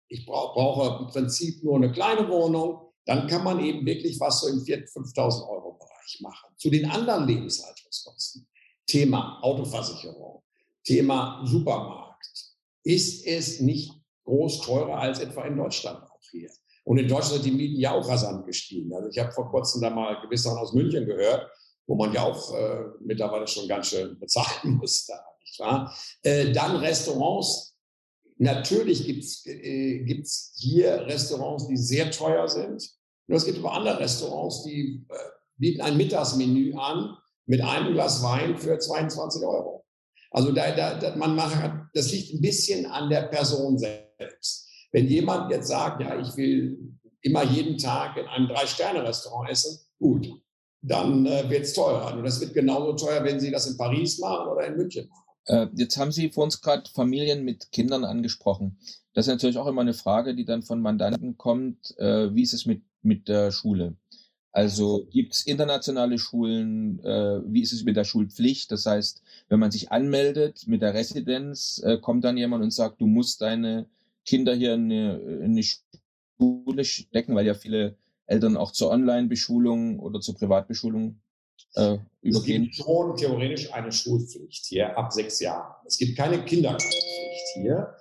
ich brauch, brauche im Prinzip nur eine kleine Wohnung, dann kann man eben wirklich was so im 4.000, 5.000 Euro Bereich machen. Zu den anderen Lebenshaltungskosten, Thema Autoversicherung, Thema Supermarkt, ist es nicht groß teurer als etwa in Deutschland auch hier. Und in Deutschland sind die Mieten ja auch rasant gestiegen. Also ich habe vor kurzem da mal gewisse Sachen aus München gehört, wo man ja auch äh, mittlerweile schon ganz schön bezahlen <laughs> muss. Da, nicht wahr? Äh, dann Restaurants. Natürlich gibt es äh, hier Restaurants, die sehr teuer sind. Und es gibt aber andere Restaurants, die äh, bieten ein Mittagsmenü an mit einem Glas Wein für 22 Euro. Also da, da, da, man macht, das liegt ein bisschen an der Person selbst. Wenn jemand jetzt sagt, ja, ich will immer jeden Tag in einem Drei-Sterne-Restaurant essen, gut, dann äh, wird es teurer. Und das wird genauso teuer, wenn Sie das in Paris machen oder in München machen. Äh, jetzt haben Sie vor uns gerade Familien mit Kindern angesprochen. Das ist natürlich auch immer eine Frage, die dann von Mandanten kommt. Äh, wie ist es mit, mit der Schule? Also gibt es internationale Schulen? Äh, wie ist es mit der Schulpflicht? Das heißt, wenn man sich anmeldet mit der Residenz, äh, kommt dann jemand und sagt, du musst deine Kinder hier in eine, in eine Schule stecken, weil ja viele Eltern auch zur Online-Beschulung oder zur Privatbeschulung äh, übergehen. Es gibt schon theoretisch eine Schulpflicht hier ab sechs Jahren. Es gibt keine Kindergartenpflicht hier.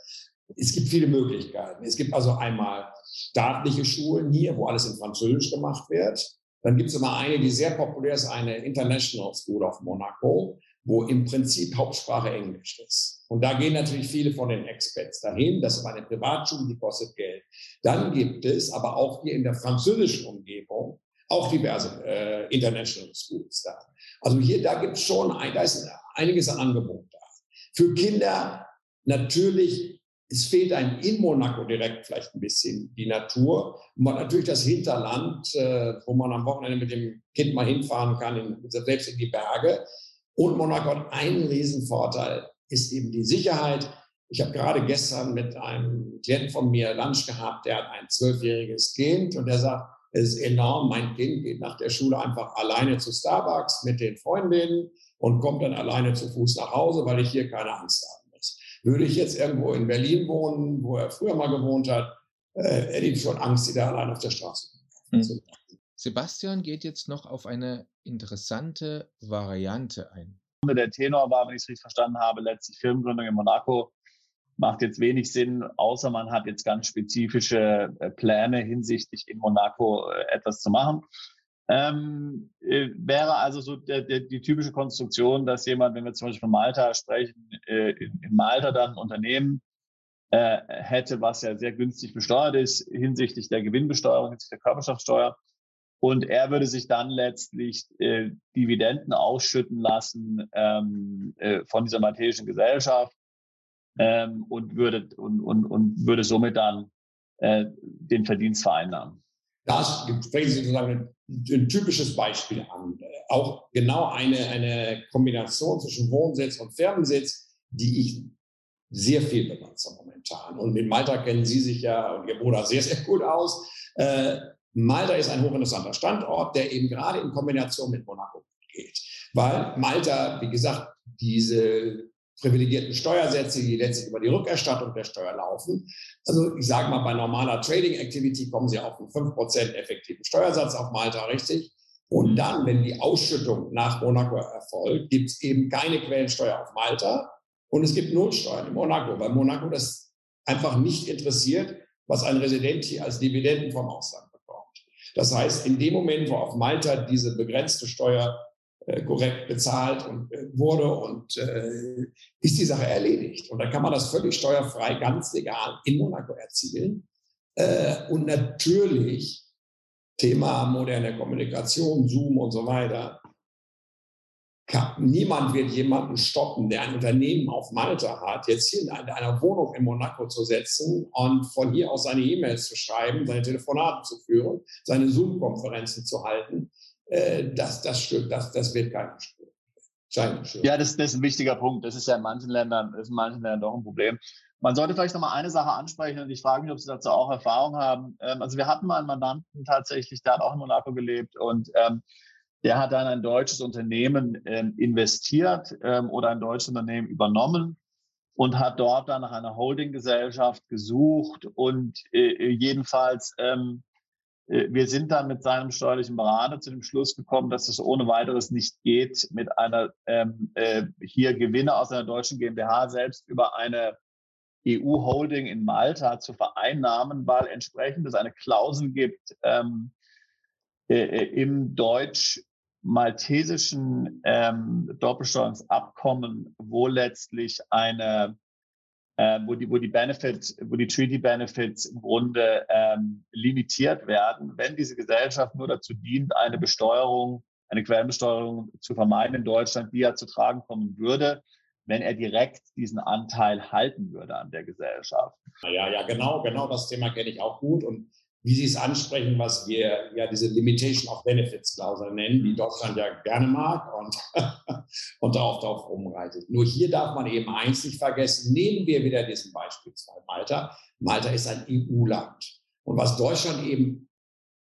Es gibt viele Möglichkeiten. Es gibt also einmal staatliche Schulen hier, wo alles in Französisch gemacht wird. Dann gibt es immer eine, die sehr populär ist, eine International School of Monaco, wo im Prinzip Hauptsprache Englisch ist. Und da gehen natürlich viele von den Expats dahin. Das ist eine Privatschule, die kostet Geld. Dann gibt es aber auch hier in der französischen Umgebung auch diverse äh, International Schools da. Also hier, da gibt es schon, ein, da ist einiges an Angebot da. Für Kinder natürlich es fehlt einem in Monaco direkt vielleicht ein bisschen die Natur. Man natürlich das Hinterland, äh, wo man am Wochenende mit dem Kind mal hinfahren kann, in, selbst in die Berge. Und Monaco hat einen Riesenvorteil, ist eben die Sicherheit. Ich habe gerade gestern mit einem Klienten von mir Lunch gehabt, der hat ein zwölfjähriges Kind und der sagt, es ist enorm, mein Kind geht nach der Schule einfach alleine zu Starbucks mit den Freundinnen und kommt dann alleine zu Fuß nach Hause, weil ich hier keine Angst habe. Würde ich jetzt irgendwo in Berlin wohnen, wo er früher mal gewohnt hat, äh, hätte ich schon Angst, sie da allein auf der Straße hm. Sebastian geht jetzt noch auf eine interessante Variante ein. Der Tenor war, wenn ich es richtig verstanden habe, letztlich Firmengründung in Monaco. Macht jetzt wenig Sinn, außer man hat jetzt ganz spezifische äh, Pläne hinsichtlich in Monaco äh, etwas zu machen. Ähm, äh, wäre also so der, der, die typische Konstruktion, dass jemand, wenn wir zum Beispiel von Malta sprechen, äh, in, Malta dann ein Unternehmen äh, hätte, was ja sehr günstig besteuert ist hinsichtlich der Gewinnbesteuerung, hinsichtlich der Körperschaftssteuer. Und er würde sich dann letztlich äh, Dividenden ausschütten lassen ähm, äh, von dieser maltesischen Gesellschaft ähm, und, würde, und, und, und würde somit dann äh, den Verdienst vereinnahmen. Das Sie sozusagen ein typisches Beispiel an. Auch genau eine, eine Kombination zwischen Wohnsitz und Firmensitz, die ich sehr viel benutze momentan. Und mit Malta kennen Sie sich ja und Ihr Bruder sehr, sehr gut aus. Äh, Malta ist ein hochinteressanter Standort, der eben gerade in Kombination mit Monaco geht. Weil Malta, wie gesagt, diese privilegierten Steuersätze, die letztlich über die Rückerstattung der Steuer laufen. Also ich sage mal, bei normaler Trading Activity kommen Sie auf einen 5% effektiven Steuersatz auf Malta, richtig? Und dann, wenn die Ausschüttung nach Monaco erfolgt, gibt es eben keine Quellensteuer auf Malta und es gibt Nullsteuern in Monaco, weil Monaco das einfach nicht interessiert, was ein Resident hier als Dividenden vom Ausland. Das heißt, in dem Moment, wo auf Malta diese begrenzte Steuer äh, korrekt bezahlt und, äh, wurde und äh, ist die Sache erledigt. Und dann kann man das völlig steuerfrei, ganz legal in Monaco erzielen. Äh, und natürlich Thema moderne Kommunikation, Zoom und so weiter. Niemand wird jemanden stoppen, der ein Unternehmen auf Malta hat, jetzt hier in einer Wohnung in Monaco zu setzen und von hier aus seine E-Mails zu schreiben, seine Telefonate zu führen, seine Zoom-Konferenzen zu halten äh, das, das das, das wird keiner spüren. Ja, das, das ist ein wichtiger Punkt. Das ist ja in manchen Ländern, ist in manchen Ländern doch ein Problem. Man sollte vielleicht noch mal eine Sache ansprechen und ich frage mich, ob Sie dazu auch Erfahrung haben. Ähm, also wir hatten mal einen Mandanten tatsächlich, der hat auch in Monaco gelebt und ähm, der hat dann ein deutsches Unternehmen ähm, investiert ähm, oder ein deutsches Unternehmen übernommen und hat dort dann nach einer Holdinggesellschaft gesucht und äh, jedenfalls ähm, äh, wir sind dann mit seinem steuerlichen Berater zu dem Schluss gekommen, dass es ohne weiteres nicht geht, mit einer ähm, äh, hier Gewinne aus einer deutschen GmbH selbst über eine EU-Holding in Malta zu vereinnahmen, weil entsprechend es eine Klausel gibt ähm, äh, im deutsch-maltesischen ähm, Doppelsteuerungsabkommen, wo letztlich eine äh, wo, die, wo die Benefits, wo die Treaty Benefits im Grunde ähm, limitiert werden, wenn diese Gesellschaft nur dazu dient, eine Besteuerung, eine Quellenbesteuerung zu vermeiden in Deutschland, die ja zu tragen kommen würde, wenn er direkt diesen Anteil halten würde an der Gesellschaft. Ja, ja, genau, genau das Thema kenne ich auch gut. Und wie Sie es ansprechen, was wir ja diese Limitation of Benefits Klausel nennen, die Deutschland ja gerne mag und, <laughs> und darauf, darauf rumreitet. Nur hier darf man eben eins nicht vergessen, nehmen wir wieder diesen Beispielsfall Malta. Malta ist ein EU-Land. Und was Deutschland eben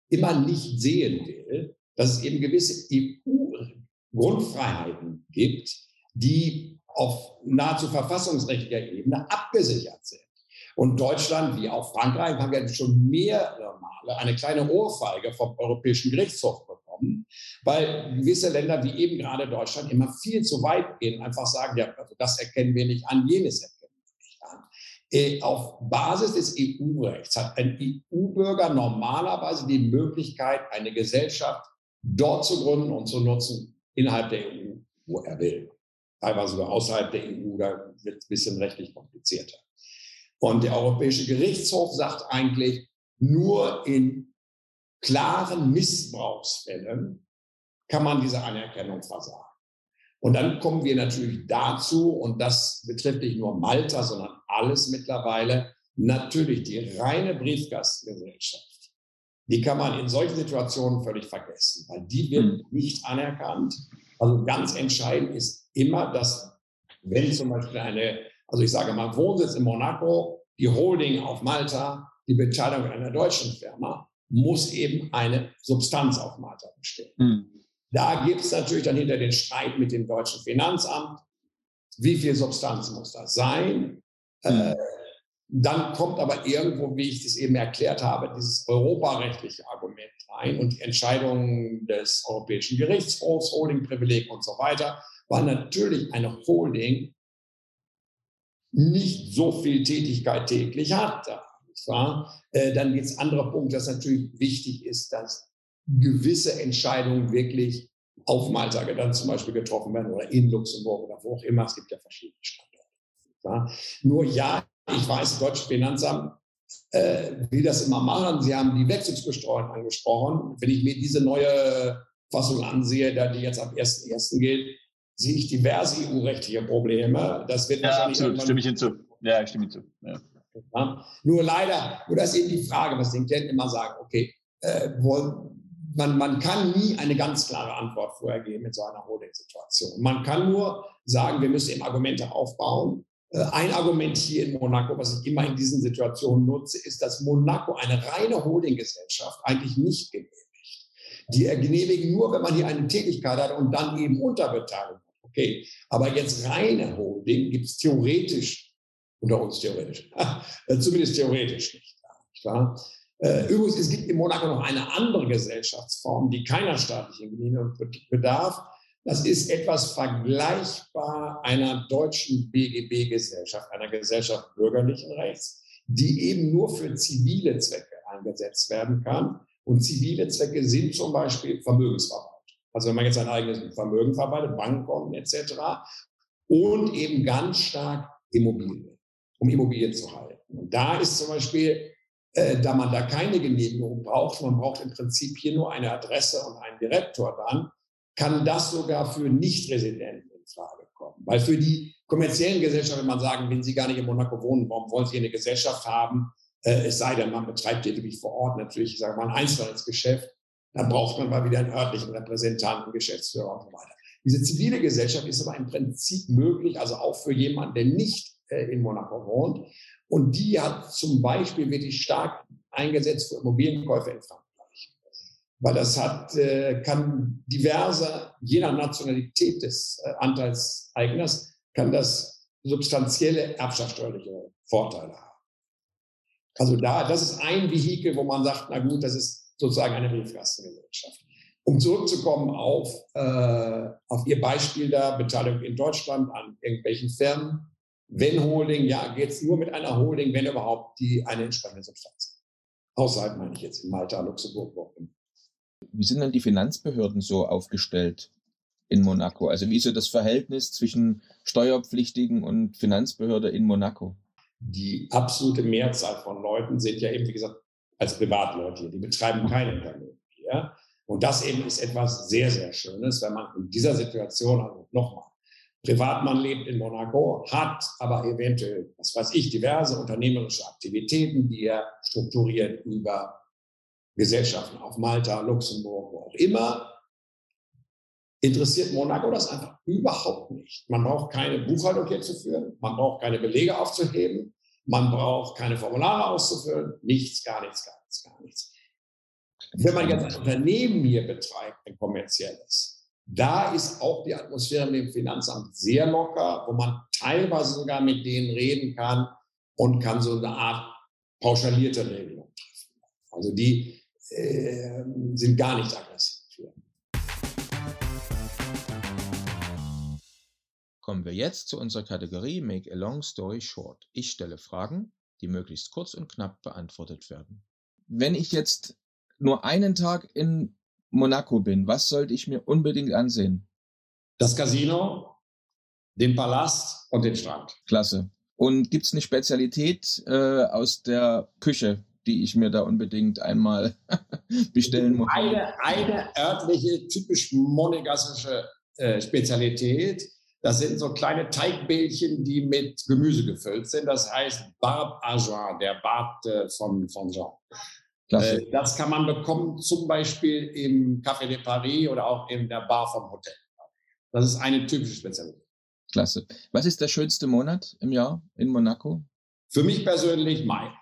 immer nicht sehen will, dass es eben gewisse EU-Grundfreiheiten gibt, die auf nahezu verfassungsrechtlicher Ebene abgesichert sind. Und Deutschland, wie auch Frankreich, haben ja schon mehrere Male eine kleine Ohrfeige vom Europäischen Gerichtshof bekommen, weil gewisse Länder wie eben gerade Deutschland immer viel zu weit gehen, einfach sagen, ja, also das erkennen wir nicht an, jenes erkennen wir nicht an. Äh, auf Basis des EU-Rechts hat ein EU-Bürger normalerweise die Möglichkeit, eine Gesellschaft dort zu gründen und zu nutzen innerhalb der EU, wo er will. Teilweise sogar außerhalb der EU, da wird es ein bisschen rechtlich komplizierter. Und der Europäische Gerichtshof sagt eigentlich, nur in klaren Missbrauchsfällen kann man diese Anerkennung versagen. Und dann kommen wir natürlich dazu, und das betrifft nicht nur Malta, sondern alles mittlerweile, natürlich die reine Briefgastgesellschaft. Die kann man in solchen Situationen völlig vergessen, weil die wird hm. nicht anerkannt. Also ganz entscheidend ist immer, dass wenn zum Beispiel eine also ich sage mal, Wohnsitz in Monaco, die Holding auf Malta, die Beteiligung einer deutschen Firma, muss eben eine Substanz auf Malta bestehen. Mhm. Da gibt es natürlich dann hinter den Streit mit dem deutschen Finanzamt, wie viel Substanz muss das sein? Mhm. Äh, dann kommt aber irgendwo, wie ich das eben erklärt habe, dieses europarechtliche Argument rein und die Entscheidungen des Europäischen Gerichtshofs, Holdingprivileg und so weiter, weil natürlich eine Holding nicht so viel Tätigkeit täglich hat. Äh, dann gibt es andere Punkte, dass natürlich wichtig ist, dass gewisse Entscheidungen wirklich auf Malta dann zum Beispiel getroffen werden oder in Luxemburg oder wo auch immer. Es gibt ja verschiedene Standorte. Nur ja, ich weiß, das deutsche Finanzamt äh, will das immer machen. Sie haben die Wechselbesteuerung angesprochen. Wenn ich mir diese neue Fassung ansehe, die jetzt ab 1.1. gilt, sehe ich diverse EU-rechtliche Probleme. Das wird ja, wahrscheinlich absolut, stimme ich hinzu. Ja, ich stimme hinzu. Ja. Ja. Nur leider, nur das ist eben die Frage, was den Klienten immer sagen, okay, äh, wo, man, man kann nie eine ganz klare Antwort vorher geben mit so einer Holding-Situation. Man kann nur sagen, wir müssen eben Argumente aufbauen. Äh, ein Argument hier in Monaco, was ich immer in diesen Situationen nutze, ist, dass Monaco eine reine Holdinggesellschaft eigentlich nicht genehmigt. Die genehmigen nur, wenn man hier eine Tätigkeit hat und dann eben Unterbeteiligung Okay, aber jetzt reine Holding gibt es theoretisch, unter uns theoretisch, <laughs> äh, zumindest theoretisch nicht. nicht wahr? Äh, übrigens, es gibt in Monaco noch eine andere Gesellschaftsform, die keiner staatlichen Genehmigung bedarf. Das ist etwas vergleichbar einer deutschen BGB-Gesellschaft, einer Gesellschaft bürgerlichen Rechts, die eben nur für zivile Zwecke eingesetzt werden kann. Und zivile Zwecke sind zum Beispiel Vermögensverwaltung. Also wenn man jetzt ein eigenes Vermögen verwaltet, Bankkonten etc. Und eben ganz stark Immobilien, um Immobilien zu halten. Und da ist zum Beispiel, äh, da man da keine Genehmigung braucht, man braucht im Prinzip hier nur eine Adresse und einen Direktor dann, kann das sogar für Nichtresidenten in Frage kommen. Weil für die kommerziellen Gesellschaften, wenn man sagen, wenn sie gar nicht in Monaco wohnen, warum wollen sie eine Gesellschaft haben? Äh, es sei denn, man betreibt wirklich vor Ort natürlich, ich sage mal, ein Einzelhandelsgeschäft dann braucht man mal wieder einen örtlichen Repräsentanten, Geschäftsführer und so weiter. Diese zivile Gesellschaft ist aber im Prinzip möglich, also auch für jemanden, der nicht äh, in Monaco wohnt. Und die hat zum Beispiel wirklich stark eingesetzt für Immobilienkäufe in Frankreich. Weil das hat, äh, kann diverse, je nach Nationalität des äh, Anteilseigners, kann das substanzielle erbschaftssteuerliche Vorteile haben. Also da, das ist ein Vehikel, wo man sagt, na gut, das ist sozusagen eine Briefkastengesellschaft. Um zurückzukommen auf, äh, auf Ihr Beispiel der Beteiligung in Deutschland an irgendwelchen Firmen. Wenn Holding, ja, geht es nur mit einer Holding, wenn überhaupt die eine entsprechende Substanz. Außerhalb meine ich jetzt in Malta, Luxemburg, wo Wie sind denn die Finanzbehörden so aufgestellt in Monaco? Also wie ist so das Verhältnis zwischen Steuerpflichtigen und Finanzbehörde in Monaco? Die absolute Mehrzahl von Leuten sind ja eben, wie gesagt, als Privatleute hier. Die betreiben kein Unternehmen hier. Und das eben ist etwas sehr, sehr Schönes, wenn man in dieser Situation, also nochmal, Privatmann lebt in Monaco, hat aber eventuell, was weiß ich, diverse unternehmerische Aktivitäten, die er strukturiert über Gesellschaften auf Malta, Luxemburg, wo auch immer. Interessiert Monaco das einfach überhaupt nicht. Man braucht keine Buchhaltung hier zu führen, man braucht keine Belege aufzuheben, man braucht keine Formulare auszufüllen, nichts, gar nichts, gar nichts, gar nichts. Wenn man jetzt ein Unternehmen hier betreibt, ein kommerzielles, da ist auch die Atmosphäre mit dem Finanzamt sehr locker, wo man teilweise sogar mit denen reden kann und kann so eine Art pauschalierte Regelung treffen. Also die äh, sind gar nicht aggressiv. Kommen wir jetzt zu unserer Kategorie Make a Long Story Short. Ich stelle Fragen, die möglichst kurz und knapp beantwortet werden. Wenn ich jetzt nur einen Tag in Monaco bin, was sollte ich mir unbedingt ansehen? Das Casino, den Palast und den Strand. Klasse. Und gibt es eine Spezialität äh, aus der Küche, die ich mir da unbedingt einmal <laughs> bestellen muss? Eine, eine örtliche, typisch monegassische äh, Spezialität. Das sind so kleine Teigbällchen, die mit Gemüse gefüllt sind. Das heißt Barbe à Jean, der Bart äh, von, von Jean. Klasse. Äh, das kann man bekommen, zum Beispiel im Café de Paris oder auch in der Bar vom Hotel. Das ist eine typische Spezialität. Klasse. Was ist der schönste Monat im Jahr in Monaco? Für mich persönlich Mai.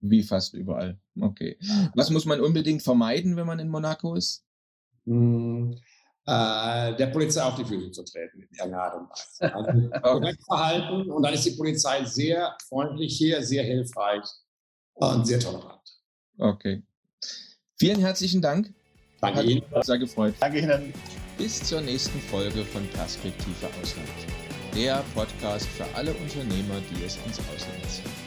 Wie fast überall. Okay. Was muss man unbedingt vermeiden, wenn man in Monaco ist? Hm, äh, der Polizei auf die Füße zu treten in irgendeiner Art und Weise. Also korrekt verhalten und dann ist die Polizei sehr freundlich hier, sehr hilfreich und sehr tolerant. Okay. Vielen herzlichen Dank. Danke Hat Ihnen. Sehr gefreut. Danke Ihnen. Bis zur nächsten Folge von Perspektive Ausland. Der Podcast für alle Unternehmer, die es ins Ausland ziehen.